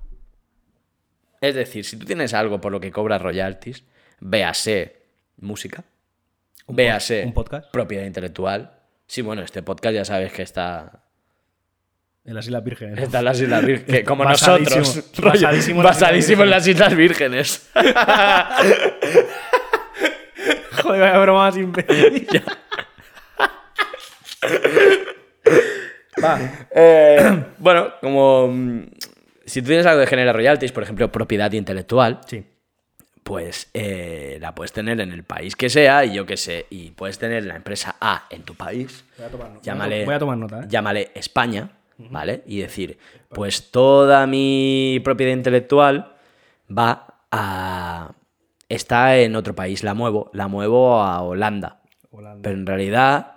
Es decir, si tú tienes algo por lo que cobras royalties, véase música, Un véase pod- un podcast. propiedad intelectual. Sí, bueno, este podcast ya sabes que está, En las Islas Vírgenes. está en las Islas Vírgenes, como Basadísimo, nosotros. basadísimo en las Islas basadísimo en las Islas Vírgenes. Joder, vaya broma más imbécil. Eh, bueno, como mm, si tú tienes algo de genera royalties, por ejemplo, propiedad intelectual, Sí. pues eh, la puedes tener en el país que sea y yo qué sé, y puedes tener la empresa A en tu país, Voy a tomar nota. llámale, Voy a tomar nota, ¿eh? llámale España, ¿vale? Y decir, pues toda mi propiedad intelectual va a... está en otro país, la muevo, la muevo a Holanda, Holanda. pero en realidad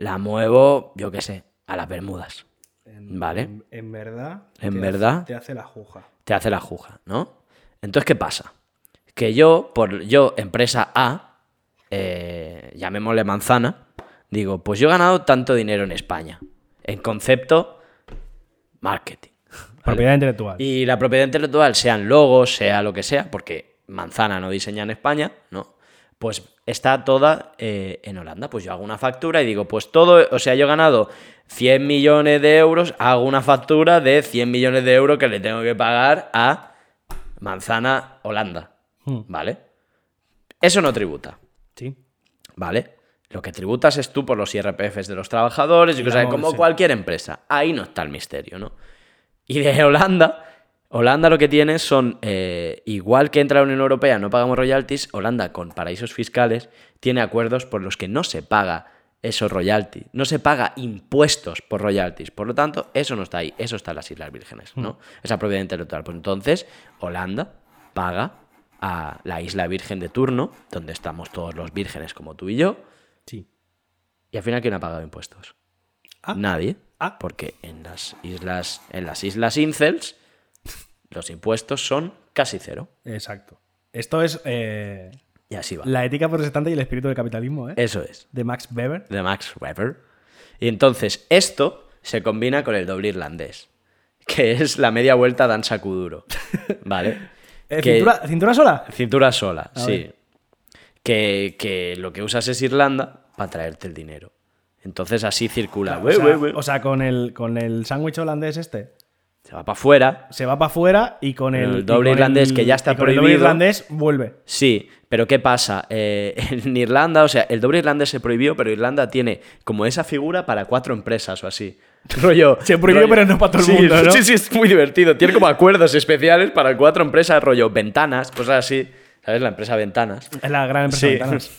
la muevo, yo qué sé, a las Bermudas, ¿vale? En, en verdad. En te verdad. Hace, te hace la juja. te hace la juja, ¿no? Entonces, ¿qué pasa? Que yo, por yo, empresa A, eh, llamémosle manzana, digo, pues yo he ganado tanto dinero en España. En concepto, marketing. ¿vale? Propiedad intelectual. Y la propiedad intelectual, sean logos, sea lo que sea, porque manzana no diseña en España, ¿no? Pues está toda eh, en Holanda. Pues yo hago una factura y digo, pues todo, o sea, yo he ganado 100 millones de euros, hago una factura de 100 millones de euros que le tengo que pagar a Manzana Holanda. Hmm. ¿Vale? Eso no tributa. Sí. ¿Vale? Lo que tributas es tú por los IRPFs de los trabajadores y cosas como cualquier empresa. Ahí no está el misterio, ¿no? Y de Holanda, Holanda lo que tiene son, eh, igual que entra la Unión Europea, no pagamos royalties, Holanda con paraísos fiscales tiene acuerdos por los que no se paga esos royalties, no se paga impuestos por royalties. Por lo tanto, eso no está ahí, eso está en las Islas Vírgenes, ¿no? Esa propiedad intelectual. Pues entonces, Holanda paga a la isla virgen de turno, donde estamos todos los vírgenes como tú y yo, Sí. y al final, ¿quién ha pagado impuestos? Ah. Nadie. Ah. Porque en las islas, en las islas Incels, los impuestos son casi cero. Exacto. Esto es eh, Y así va. la ética protestante y el espíritu del capitalismo, ¿eh? Eso es. De Max Weber. De Max Weber. Y entonces, esto se combina con el doble irlandés. Que es la media vuelta danza kuduro. ¿Vale? Eh, Que- ¿cintura, cintura sola? Cintura sola, A sí. Que, que lo que usas es Irlanda para traerte el dinero. Entonces así circula. sea, o sea, con el, con el sándwich holandés este, Se va para afuera. se va para afuera y con el, El doble con irlandés que ya está y con el doble prohibido. irlandés vuelve. Sí, pero ¿qué pasa? Eh, en Irlanda, o sea, el doble irlandés se prohibió, pero Irlanda tiene como esa figura para cuatro empresas o así. Rollo. Se prohibió, pero no para todo el Sí, mundo, ¿no? Sí, sí, es muy divertido. Tiene como acuerdos especiales para cuatro empresas, rollo ventanas, cosas así. ¿Sabes? La empresa Ventanas. Es la gran empresa Sí. ventanas.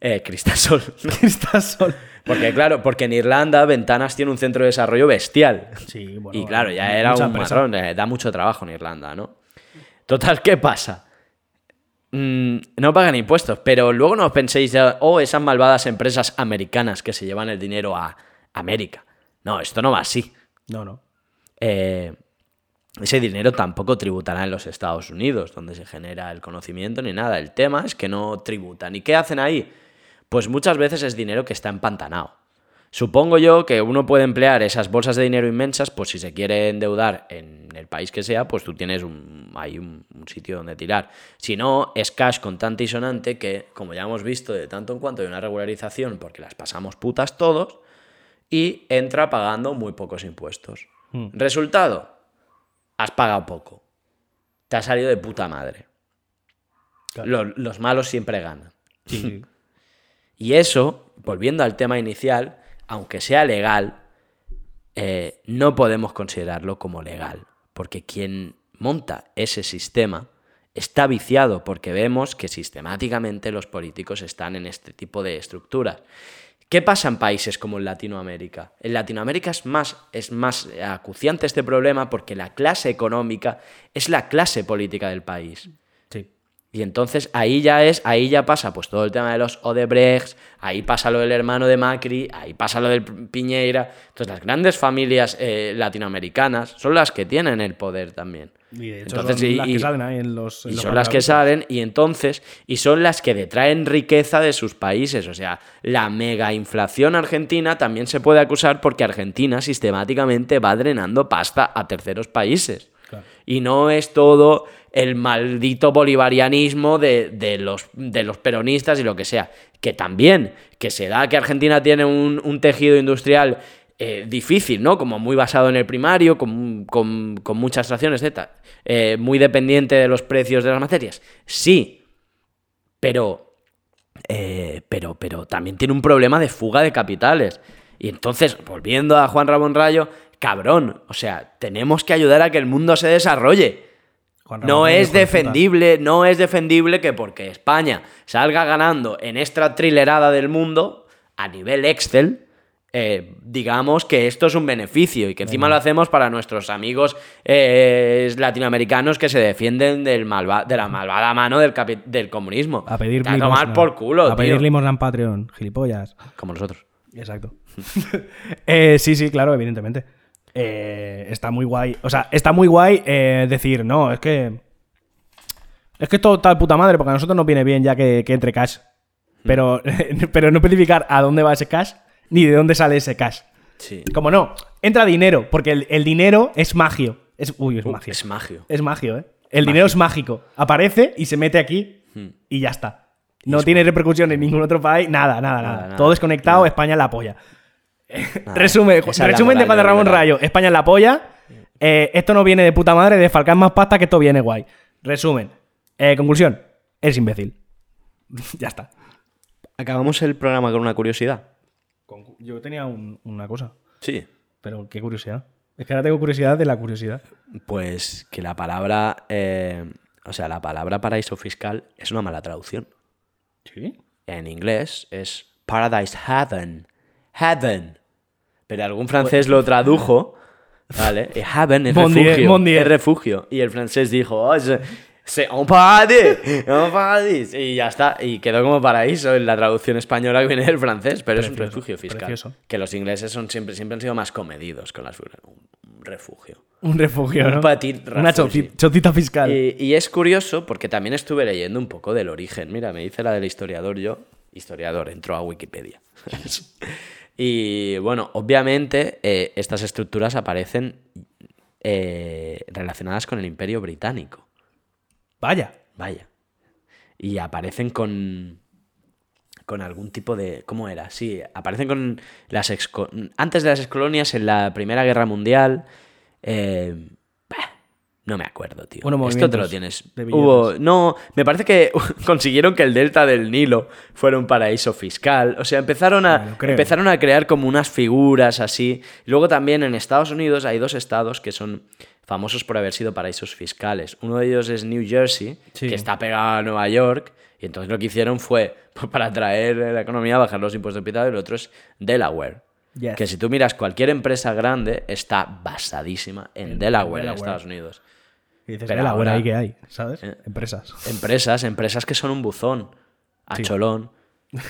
Eh, Cristasol. Cristasol. Porque, claro, porque en Irlanda Ventanas tiene un centro de desarrollo bestial. Sí, bueno, y claro, ya era un empresa. marrón, eh, da mucho trabajo en Irlanda, ¿no? Total, ¿qué pasa? Mm, no pagan impuestos, pero luego no os penséis, ya, oh, esas malvadas empresas americanas que se llevan el dinero a América. No, esto no va así. No, no. Eh, ese dinero tampoco tributará en los Estados Unidos, donde se genera el conocimiento ni nada. El tema es que no tributan. ¿Y qué hacen ahí? Pues muchas veces es dinero que está empantanado. Supongo yo que uno puede emplear esas bolsas de dinero inmensas, pues si se quiere endeudar en el país que sea, pues tú tienes un, hay un, un sitio donde tirar. Si no, es cash contante y sonante que, como ya hemos visto, de tanto en cuanto hay una regularización, porque las pasamos putas todos, y entra pagando muy pocos impuestos. Resultado, has pagado poco. Te ha salido de puta madre. Claro. Los, los malos siempre ganan. Sí, sí. Y eso, volviendo al tema inicial, aunque sea legal, eh, no podemos considerarlo como legal, porque quien monta ese sistema está viciado porque vemos que sistemáticamente los políticos están en este tipo de estructuras. ¿Qué pasa en países como en Latinoamérica? En Latinoamérica es más, es más acuciante este problema porque la clase económica es la clase política del país. Y entonces ahí ya es, ahí ya pasa pues todo el tema de los Odebrecht, ahí pasa lo del hermano de Macri, ahí pasa lo del Piñeira. Entonces las grandes familias eh, latinoamericanas son las que tienen el poder también. Y de hecho Entonces, son y- las y- que salen ahí en los. en Y los son las que salen y entonces, y son las que detraen riqueza de sus países. O sea, la mega inflación argentina también se puede acusar porque Argentina sistemáticamente va drenando pasta a terceros países. Y no es todo el maldito bolivarianismo de, de los, de los peronistas y lo que sea. Que también, que se da que Argentina tiene un, tejido industrial eh, difícil, ¿no? Como muy basado en el primario, con, con- muchas extracciones, etc. Eh, muy dependiente de los precios de las materias. Sí, pero, eh, pero, pero también tiene un problema de fuga de capitales. Y entonces, volviendo a Juan Ramón Rayo, cabrón, o sea, tenemos que ayudar a que el mundo se desarrolle. No es defendible, no es defendible que porque España salga ganando en esta trilerada del mundo, a nivel Excel, eh, digamos que esto es un beneficio y que encima lo hacemos para nuestros amigos eh, latinoamericanos que se defienden del malva- de la malvada mano del, del comunismo. A pedir a tomar por culo, A pedir tío. limosna en Patreon, gilipollas. Como nosotros. Exacto. Eh, sí, sí, claro, evidentemente. Eh, está muy guay. O sea, está muy guay eh, decir, no, es que. Es que esto está de puta madre, porque a nosotros nos viene bien ya que, que entre cash. Pero, pero no especificar a dónde va ese cash ni de dónde sale ese cash. Sí. Como no, entra dinero, porque el, el dinero es magio. Es, uy, es Uh, magio. es magio. Es magio, ¿eh? El dinero es mágico. Aparece y se mete aquí y ya está. No tiene repercusión en ningún otro país. Nada, nada, nada. nada, Todo desconectado, nada. España la polla. resumen es resumen de de Ramón. Rayo. España la polla. Eh, esto no viene de puta madre, de falcar más pasta que esto viene guay. Resumen. Eh, conclusión. Es imbécil. ya está. Acabamos el programa con una curiosidad. Yo tenía una cosa. Sí. Pero qué curiosidad. Es que ahora tengo curiosidad de la curiosidad. Pues que la palabra, eh, o sea, la palabra paraíso fiscal es una mala traducción. ¿Sí? En inglés es Paradise Heaven. Heaven. Pero algún francés lo tradujo, ¿vale? Y Heaven es Dieu, refugio. Dieu. Es refugio. Y el francés dijo, oh, c'est- un paradis, un paradis. Y ya está. Y quedó como paraíso en la traducción española que viene del francés, pero es un Precioso, refugio fiscal. precioso. Que los ingleses son siempre, siempre han sido más comedidos con las figuras. Un, refugio. Un refugio, Un ¿no? petit Una chocita fiscal. Y, y es curioso porque también estuve leyendo un poco del origen. Mira, me dice la del historiador yo. Historiador, entró a Wikipedia. y bueno, obviamente eh, estas estructuras aparecen eh, relacionadas con el Imperio Británico. Vaya. Vaya. Y aparecen con. con algún tipo de. ¿Cómo era? Sí, aparecen con las Antes de las excolonias, en la Primera Guerra Mundial. eh, no me acuerdo, tío. Bueno, Esto te lo tienes. Hubo. No, me parece que consiguieron que el delta del Nilo fuera un paraíso fiscal. O sea, empezaron a, empezaron a crear como unas figuras así. Luego también en Estados Unidos hay dos estados que son famosos por haber sido paraísos fiscales. Uno de ellos es New Jersey, Sí. que está pegado a Nueva York. Y entonces lo que hicieron fue, para atraer la economía, bajar los impuestos de capital. Y el otro es Delaware. Yes. Que si tú miras cualquier empresa grande, está basadísima en, Delaware, en Delaware. Estados Unidos. Y dices, Pero "Vela, buena ahora- ahí que hay, ¿sabes? Eh. Empresas. Empresas, empresas que son un buzón, a cholón.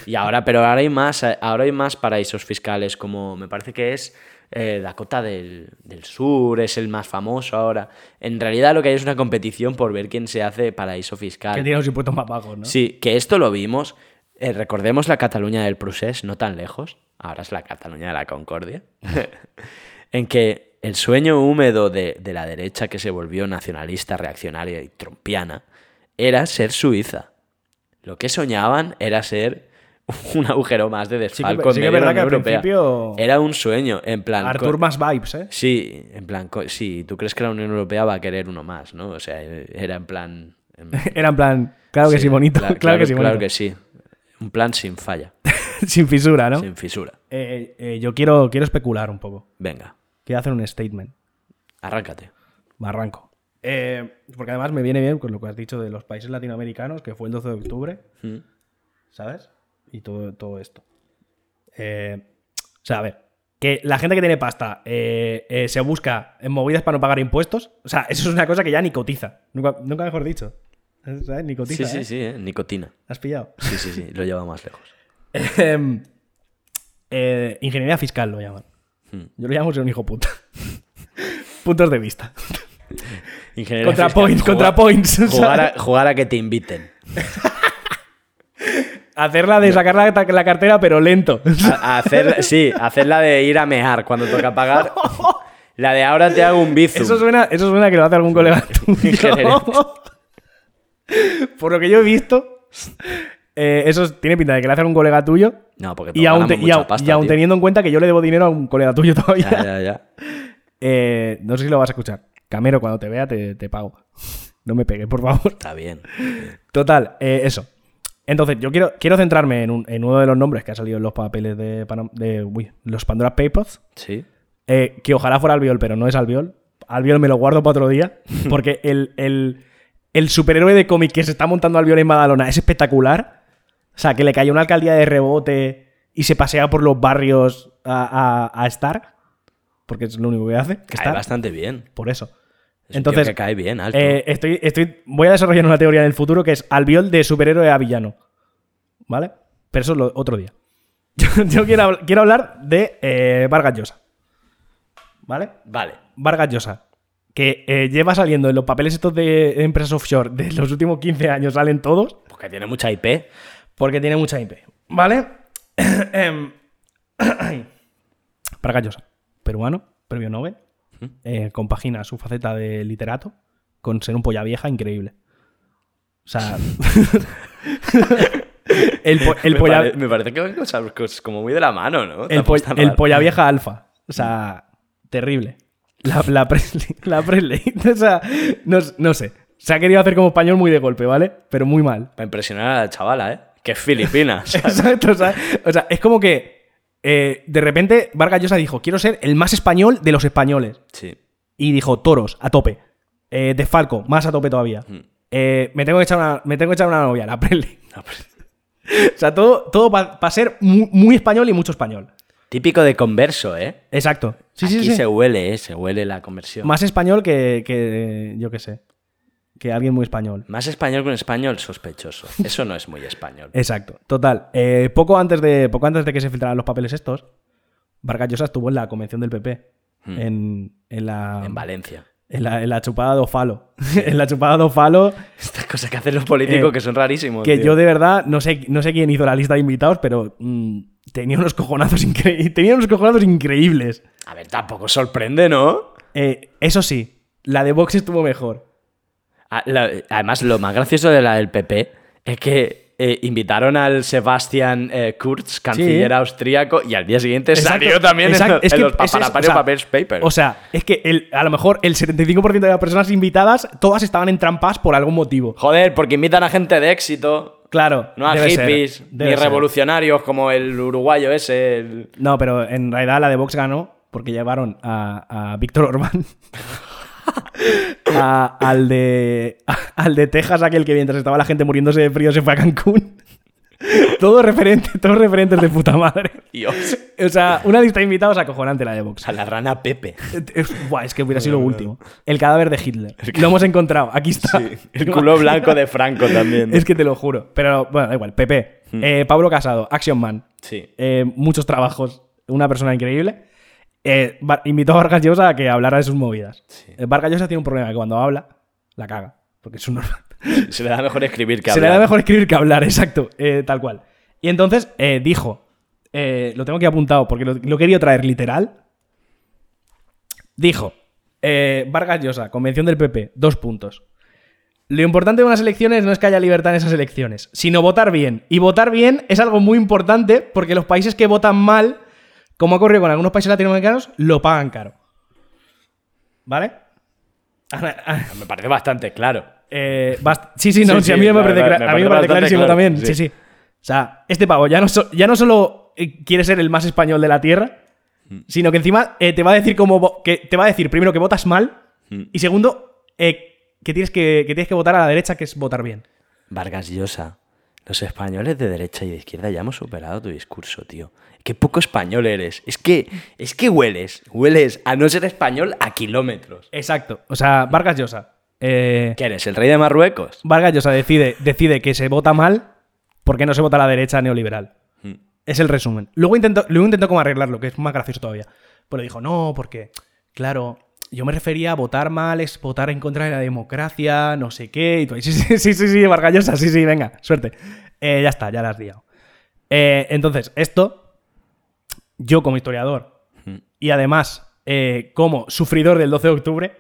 Y ahora, pero ahora hay más, ahora hay más paraísos fiscales, como me parece que es eh, Dakota del, del Sur, es el más famoso ahora. En realidad lo que hay es una competición por ver quién se hace paraíso fiscal. Que tiene los impuestos más bajos, ¿no? Sí, que esto lo vimos. eh, recordemos la Cataluña del Procés, no tan lejos. Ahora es la Cataluña de la Concordia. en que el sueño húmedo de, de la derecha que se volvió nacionalista, reaccionaria y trompiana era ser Suiza. Lo que soñaban era ser un agujero más de desfalco sí en que es medio de la que Unión al Europea. principio- Era un sueño, en plan... Artur más vibes, ¿eh? Sí, en plan, sí, tú crees que la Unión Europea va a querer uno más, ¿no? O sea, era en plan... en- Era en plan, claro que sí, bonito. cla- claro, que sí, Claro bonito. que sí. Un plan sin falla, Sin fisura, ¿no? sin fisura. Eh, eh, yo quiero, quiero especular un poco. Venga, Quiero hacer un statement. arráncate. Me arranco. Eh, porque además me viene bien con lo que has dicho de los países latinoamericanos, que fue el 12 de octubre, Mm. ¿sabes? Y todo, todo esto. Eh, o sea, a ver, que la gente que tiene pasta eh, eh, se busca en movidas para no pagar impuestos, o sea, eso es una cosa que ya ni cotiza. Nunca, nunca mejor dicho. ¿Sabes? Ni Sí, sí, sí, eh, nicotina. ¿Has pillado? Sí, sí, sí, lo lleva más lejos. Em, ingeniería fiscal lo llaman. Hmm. Yo lo llamo ser un hijo puta. Puntos de vista. Ingeniería Contrapoints, fiscal, contrapoints, Jugar, jugar a, jugar a que te inviten. Hacerla de sacar la, la cartera, pero lento. A, a hacer, sí, hacer la de ir a mear cuando toca pagar. La de ahora te hago un bizum. Eso suena, eso suena que lo hace algún colega tuyo. Por lo que yo he visto, eh, eso tiene pinta de que le hace algún colega tuyo. No, porque Y aún, te- y mucha aún- pasta, y aún teniendo en cuenta que yo le debo dinero a un colega tuyo todavía. Ya, ya, ya. Eh, no sé si lo vas a escuchar. Camero, cuando te vea, te, te pago. No me pegues, por favor. Está bien. Total, eh, eso. Entonces, yo quiero, quiero centrarme en, un- en uno de los nombres que ha salido en los papeles de, Panam- de uy, los Pandora Papers. Sí. eh, que ojalá fuera Albiol, pero no es Albiol. Albiol me lo guardo para otro día. Porque el, el- el superhéroe de cómic que se está montando Albiol en Badalona es espectacular. O sea, que le cayó una alcaldía de rebote y se pasea por los barrios a, a, a Stark. Porque es lo único que hace. Que Cae bastante bien. Por eso. Es Entonces, que cae bien, alto. eh, estoy, estoy, voy a desarrollar una teoría en el futuro que es albiol de superhéroe a villano. ¿Vale? Pero eso es lo, otro día. Yo, yo quiero, quiero hablar de eh, Vargas Llosa. ¿Vale? Vale. Vargas Llosa. Que eh, lleva saliendo en los papeles estos de empresas offshore de los últimos 15 años, salen todos, Porque tiene mucha IP. Porque tiene mucha IP. ¿Vale? Em, Vargas Llosa, peruano, premio Nobel, eh, compagina su faceta de literato con ser un polla vieja increíble. O sea. El, po- el me, polla, pare- me parece que van cosas, como muy de la mano, ¿no? el, po- polla vieja alfa. O sea, terrible. La, la Presley. La Presley. O sea, no, no sé. Se ha querido hacer como español muy de golpe, ¿vale? Pero muy mal. Para impresionar a la chavala, ¿eh? Que es filipina. ¿sabes? Exacto, o sea, o sea, es como que eh, de repente Vargas Llosa dijo, quiero ser el más español de los españoles. sí. Y dijo, toros, a tope. Eh, de Falco, más a tope todavía. Mm. Eh, me, tengo que echar una, me tengo que echar una novia, la pero- O sea, todo, todo para ser muy, muy español y mucho español. Típico de converso, ¿eh? Exacto. Sí, Aquí sí, sí. se huele, ¿eh? Se huele la conversión. Más español que, que, yo qué sé, que alguien muy español. Más español que un español sospechoso. Eso no es muy español. Exacto. Total. eh, poco, antes de, poco antes de que se filtraran los papeles estos, Vargas Llosa estuvo en la convención del PP. Hmm. En, en la, En Valencia. En la, en la chupada de Ofalo. en la chupada de Ofalo. Estas cosas que hacen los políticos Eh, que son rarísimos. Que tío. yo de verdad no sé, no sé quién hizo la lista de invitados, pero mm, tenía unos cojonazos increíbles. Tenía unos cojonazos increíbles. A ver, tampoco sorprende, ¿no? Eh, eso sí, la de Vox estuvo mejor. Ah, Además, lo más gracioso de la del PP es que eh, invitaron al Sebastian eh, Kurz, canciller austríaco, y al día siguiente Exacto, salió también en exacto, los, es en los es o sea, Papers Papers. O sea, es que el- a lo mejor el 75% de las personas invitadas, todas estaban en trampas por algún motivo. Joder, porque invitan a gente de éxito, Claro. no a ser, hippies, debe ni ser. revolucionarios como el uruguayo ese. el- No, pero en realidad la de Vox ganó porque llevaron a, a Víctor Orbán. a- al, de, al de Texas, aquel que mientras estaba la gente muriéndose de frío se fue a Cancún. Todo referente, todos referentes de puta madre. Dios. O sea, una lista de invitados acojonante la de Vox. A la rana Pepe. Es, buah, es que hubiera sido lo último. El cadáver de Hitler. Lo hemos encontrado. Aquí está. El culo blanco de Franco también. ¿no? Es que te lo juro. Pero bueno, da igual. Pepe. Eh, Pablo Casado, Action Man. Sí. Eh, muchos trabajos. Una persona increíble. Eh, invitó a Vargas Llosa a que hablara de sus movidas. Eh, Vargas Llosa tiene un problema que cuando habla, la caga. Porque es un normal. Se le da mejor escribir que Se hablar. le da mejor escribir que hablar, exacto. eh, tal cual. Y entonces eh, dijo, lo tengo aquí apuntado porque lo, lo querido traer literal. Dijo, Vargas Llosa, convención del PP, dos puntos. Lo importante de unas elecciones no es que haya libertad en esas elecciones, sino votar bien. Y votar bien es algo muy importante porque los países que votan mal, como ha ocurrido con algunos países latinoamericanos, lo pagan caro. ¿Vale? Ana- Me parece bastante claro. eh, bast- sí, sí, no, Sí, sí, a mí me parece, me- cla- me a mí me parece clarísimo claro, también. sí. Sí. sí, O sea, este pavo ya no, so- ya no solo quiere ser el más español de la tierra, Mm. sino que encima eh, te va a decir como que te va a decir primero que votas mal Mm. y segundo eh, que tienes que, que tienes que votar a la derecha, que es votar bien. Vargas Llosa. Los españoles de derecha y de izquierda ya hemos superado tu discurso, tío. Qué poco español eres. Es que, es que hueles. Hueles a no ser español a kilómetros. Exacto. O sea, Vargas Llosa. eh, ¿Qué eres? ¿El rey de Marruecos? Vargas Llosa decide, decide que se vota mal porque no se vota a la derecha neoliberal. Mm. Es el resumen. Luego intentó, luego intentó como arreglarlo, que es más gracioso todavía. Pero dijo, no, porque, claro, yo me refería a votar mal, es votar en contra de la democracia, no sé qué. Y tú, sí, sí, sí, sí, sí, Vargas Llosa, sí, sí, venga, suerte. Eh, ya está, ya la has liado. Eh, entonces, esto, yo como historiador, y además eh, como sufridor del 12 de octubre,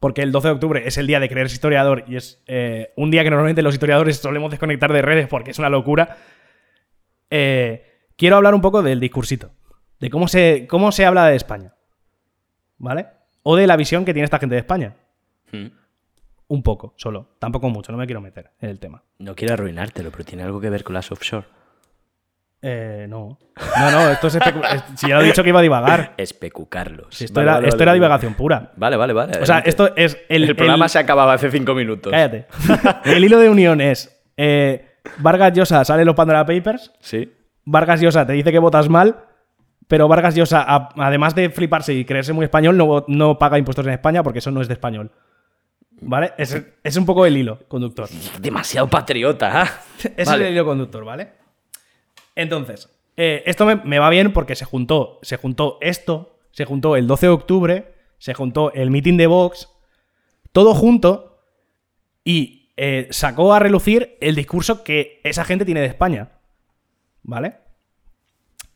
porque el 12 de octubre es el día de creerse historiador y es eh, un día que normalmente los historiadores solemos desconectar de redes porque es una locura. eh, quiero hablar un poco del discursito, de cómo se, cómo se habla de España, ¿vale? O de la visión que tiene esta gente de España. Mm. Un poco, solo. Tampoco mucho, no me quiero meter en el tema. No quiero arruinártelo, pero tiene algo que ver con las offshore. Eh, no. No, no, esto es, Si ya lo he dicho que iba a divagar. Especucarlos. Si esto Vale, era, vale, esto vale, era divagación pura. Vale, vale, vale. O sea, esto es el, El, programa el- se acababa hace cinco minutos. Cállate. El hilo de unión es eh, Vargas Llosa sale los Pandora Papers, Sí. Vargas Llosa te dice que votas mal, pero Vargas Llosa, a- además de fliparse y creerse muy español, no, no paga impuestos en España porque eso no es de español. ¿Vale? Es, es un poco el hilo conductor. Demasiado patriota. ¿ah? Vale. es el hilo conductor, ¿vale? Entonces, eh, esto me, va bien porque se juntó, se juntó esto, se juntó el 12 de octubre, se juntó el meeting de Vox, todo junto y eh, sacó a relucir el discurso que esa gente tiene de España, ¿vale?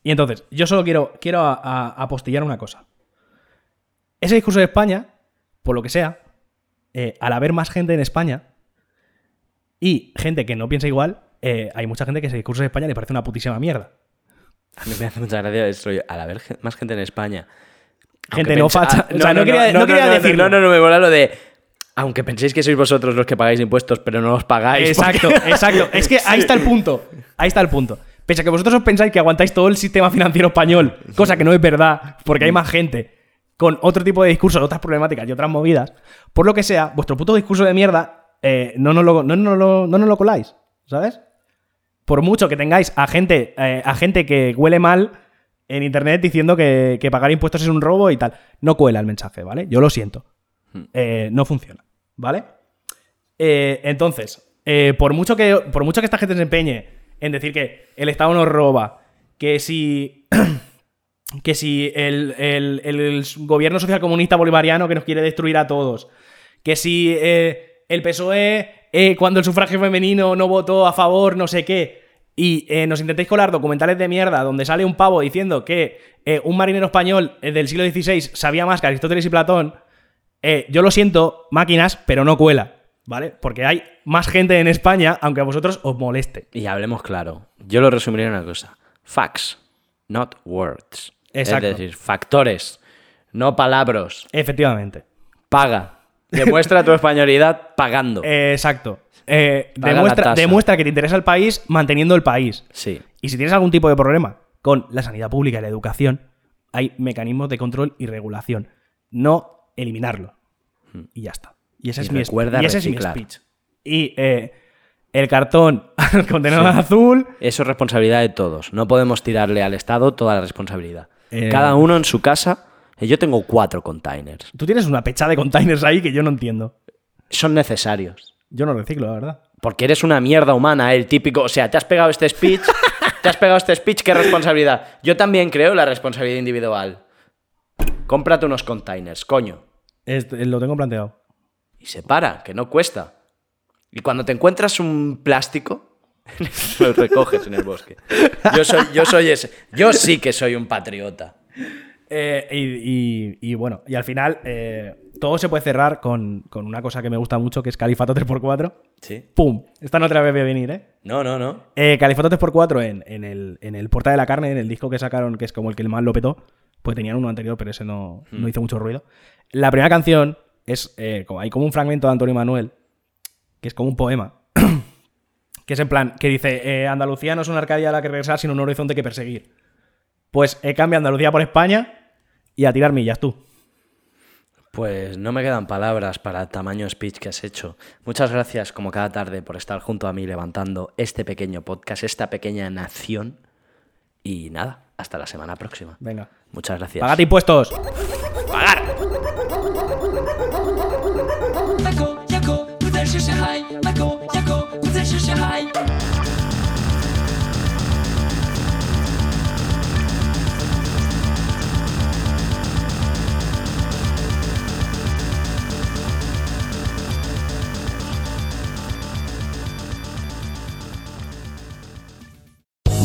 Y entonces, yo solo quiero, quiero apostillar una cosa. Ese discurso de España, por lo que sea, eh, al haber más gente en España, y gente que no piensa igual, eh, hay mucha gente que ese discurso de España le parece una putísima mierda. A mí me hace mucha gracia esto. Al haber más gente en España. Gente aunque no facha. Ah, o sea, no, quería, no quería no. No, no, no, me mola lo de. Aunque penséis que sois vosotros los que pagáis impuestos, pero no los pagáis. Exacto, porque- exacto. Es que ahí está el punto. Ahí está el punto. Pese a que vosotros os pensáis que aguantáis todo el sistema financiero español, cosa que no es verdad, porque hay más gente con otro tipo de discursos, otras problemáticas y otras movidas, por lo que sea, vuestro puto discurso de mierda eh, no, nos lo, no, nos lo- no nos lo coláis, ¿sabes? Por mucho que tengáis a gente, eh, a gente que huele mal en internet diciendo que, que pagar impuestos es un robo y tal, no cuela el mensaje, ¿vale? Yo lo siento. Eh, no funciona, ¿vale? Eh, entonces, por, mucho que, por mucho que esta gente se empeñe en decir que el Estado nos roba, que si. que si el, el- el gobierno social comunista bolivariano que nos quiere destruir a todos, que si eh, el PSOE, eh, cuando el sufragio femenino no votó a favor, no sé qué, y eh, nos intentéis colar documentales de mierda donde sale un pavo diciendo que eh, un marinero español del siglo XVI sabía más que Aristóteles y Platón, yo lo siento, máquinas, pero no cuela, ¿vale? Porque hay más gente en España, aunque a vosotros os moleste. Y hablemos claro. Yo lo resumiría en una cosa: facts, not words. Exacto. Es decir, factores, no palabras. Efectivamente. Paga. Demuestra tu españolidad pagando. Eh, exacto. Eh, Paga demuestra, demuestra que te interesa el país manteniendo el país. Sí. Y si tienes algún tipo de problema con la sanidad pública y la educación, hay mecanismos de control y regulación. No eliminarlo. Y ya está. Y ese, Hmm. Y es, mi, y ese es mi speech. Y eh, el cartón al contenedor azul. Eso es responsabilidad de todos. No podemos tirarle al Estado toda la responsabilidad. Eh, Cada uno en su casa. Eh, Yo tengo cuatro containers. Tú tienes una pecha de containers ahí que yo no entiendo. Son necesarios. Yo no reciclo, la verdad. Porque eres una mierda humana, el típico. O sea, te has pegado este speech. te has pegado este speech, qué responsabilidad. Yo también creo la responsabilidad individual. Cómprate unos containers, coño. Este, lo tengo planteado. Y separa, que no cuesta. Y cuando te encuentras un plástico, lo recoges en el bosque. Yo soy, yo soy ese. Yo sí que soy un patriota. Eh, y, y- y bueno, y al final eh, todo se puede cerrar con, con una cosa que me gusta mucho, que es Califato 3x4. Sí. ¡Pum! Esta no te la voy a venir, ¿eh? No, no, no. Eh, Califato 3x4 en, en el, en el Porta de la Carne, en el disco que sacaron, que es como el que el más lo petó, pues tenían uno anterior, pero ese no, no hizo mucho ruido. La primera canción es, como, hay como un fragmento de Antonio Manuel, que es como un poema, que es en plan, que dice, Andalucía no es una Arcadia a la que regresar, sino un horizonte que perseguir. Pues he cambiado Andalucía por España y a tirar millas tú. Pues no me quedan palabras para el tamaño speech que has hecho. Muchas gracias, como cada tarde, por estar junto a mí levantando este pequeño podcast, esta pequeña nación. Y nada, hasta la semana próxima. Venga. Muchas gracias. ¡Pagate impuestos! Michael, Jaco，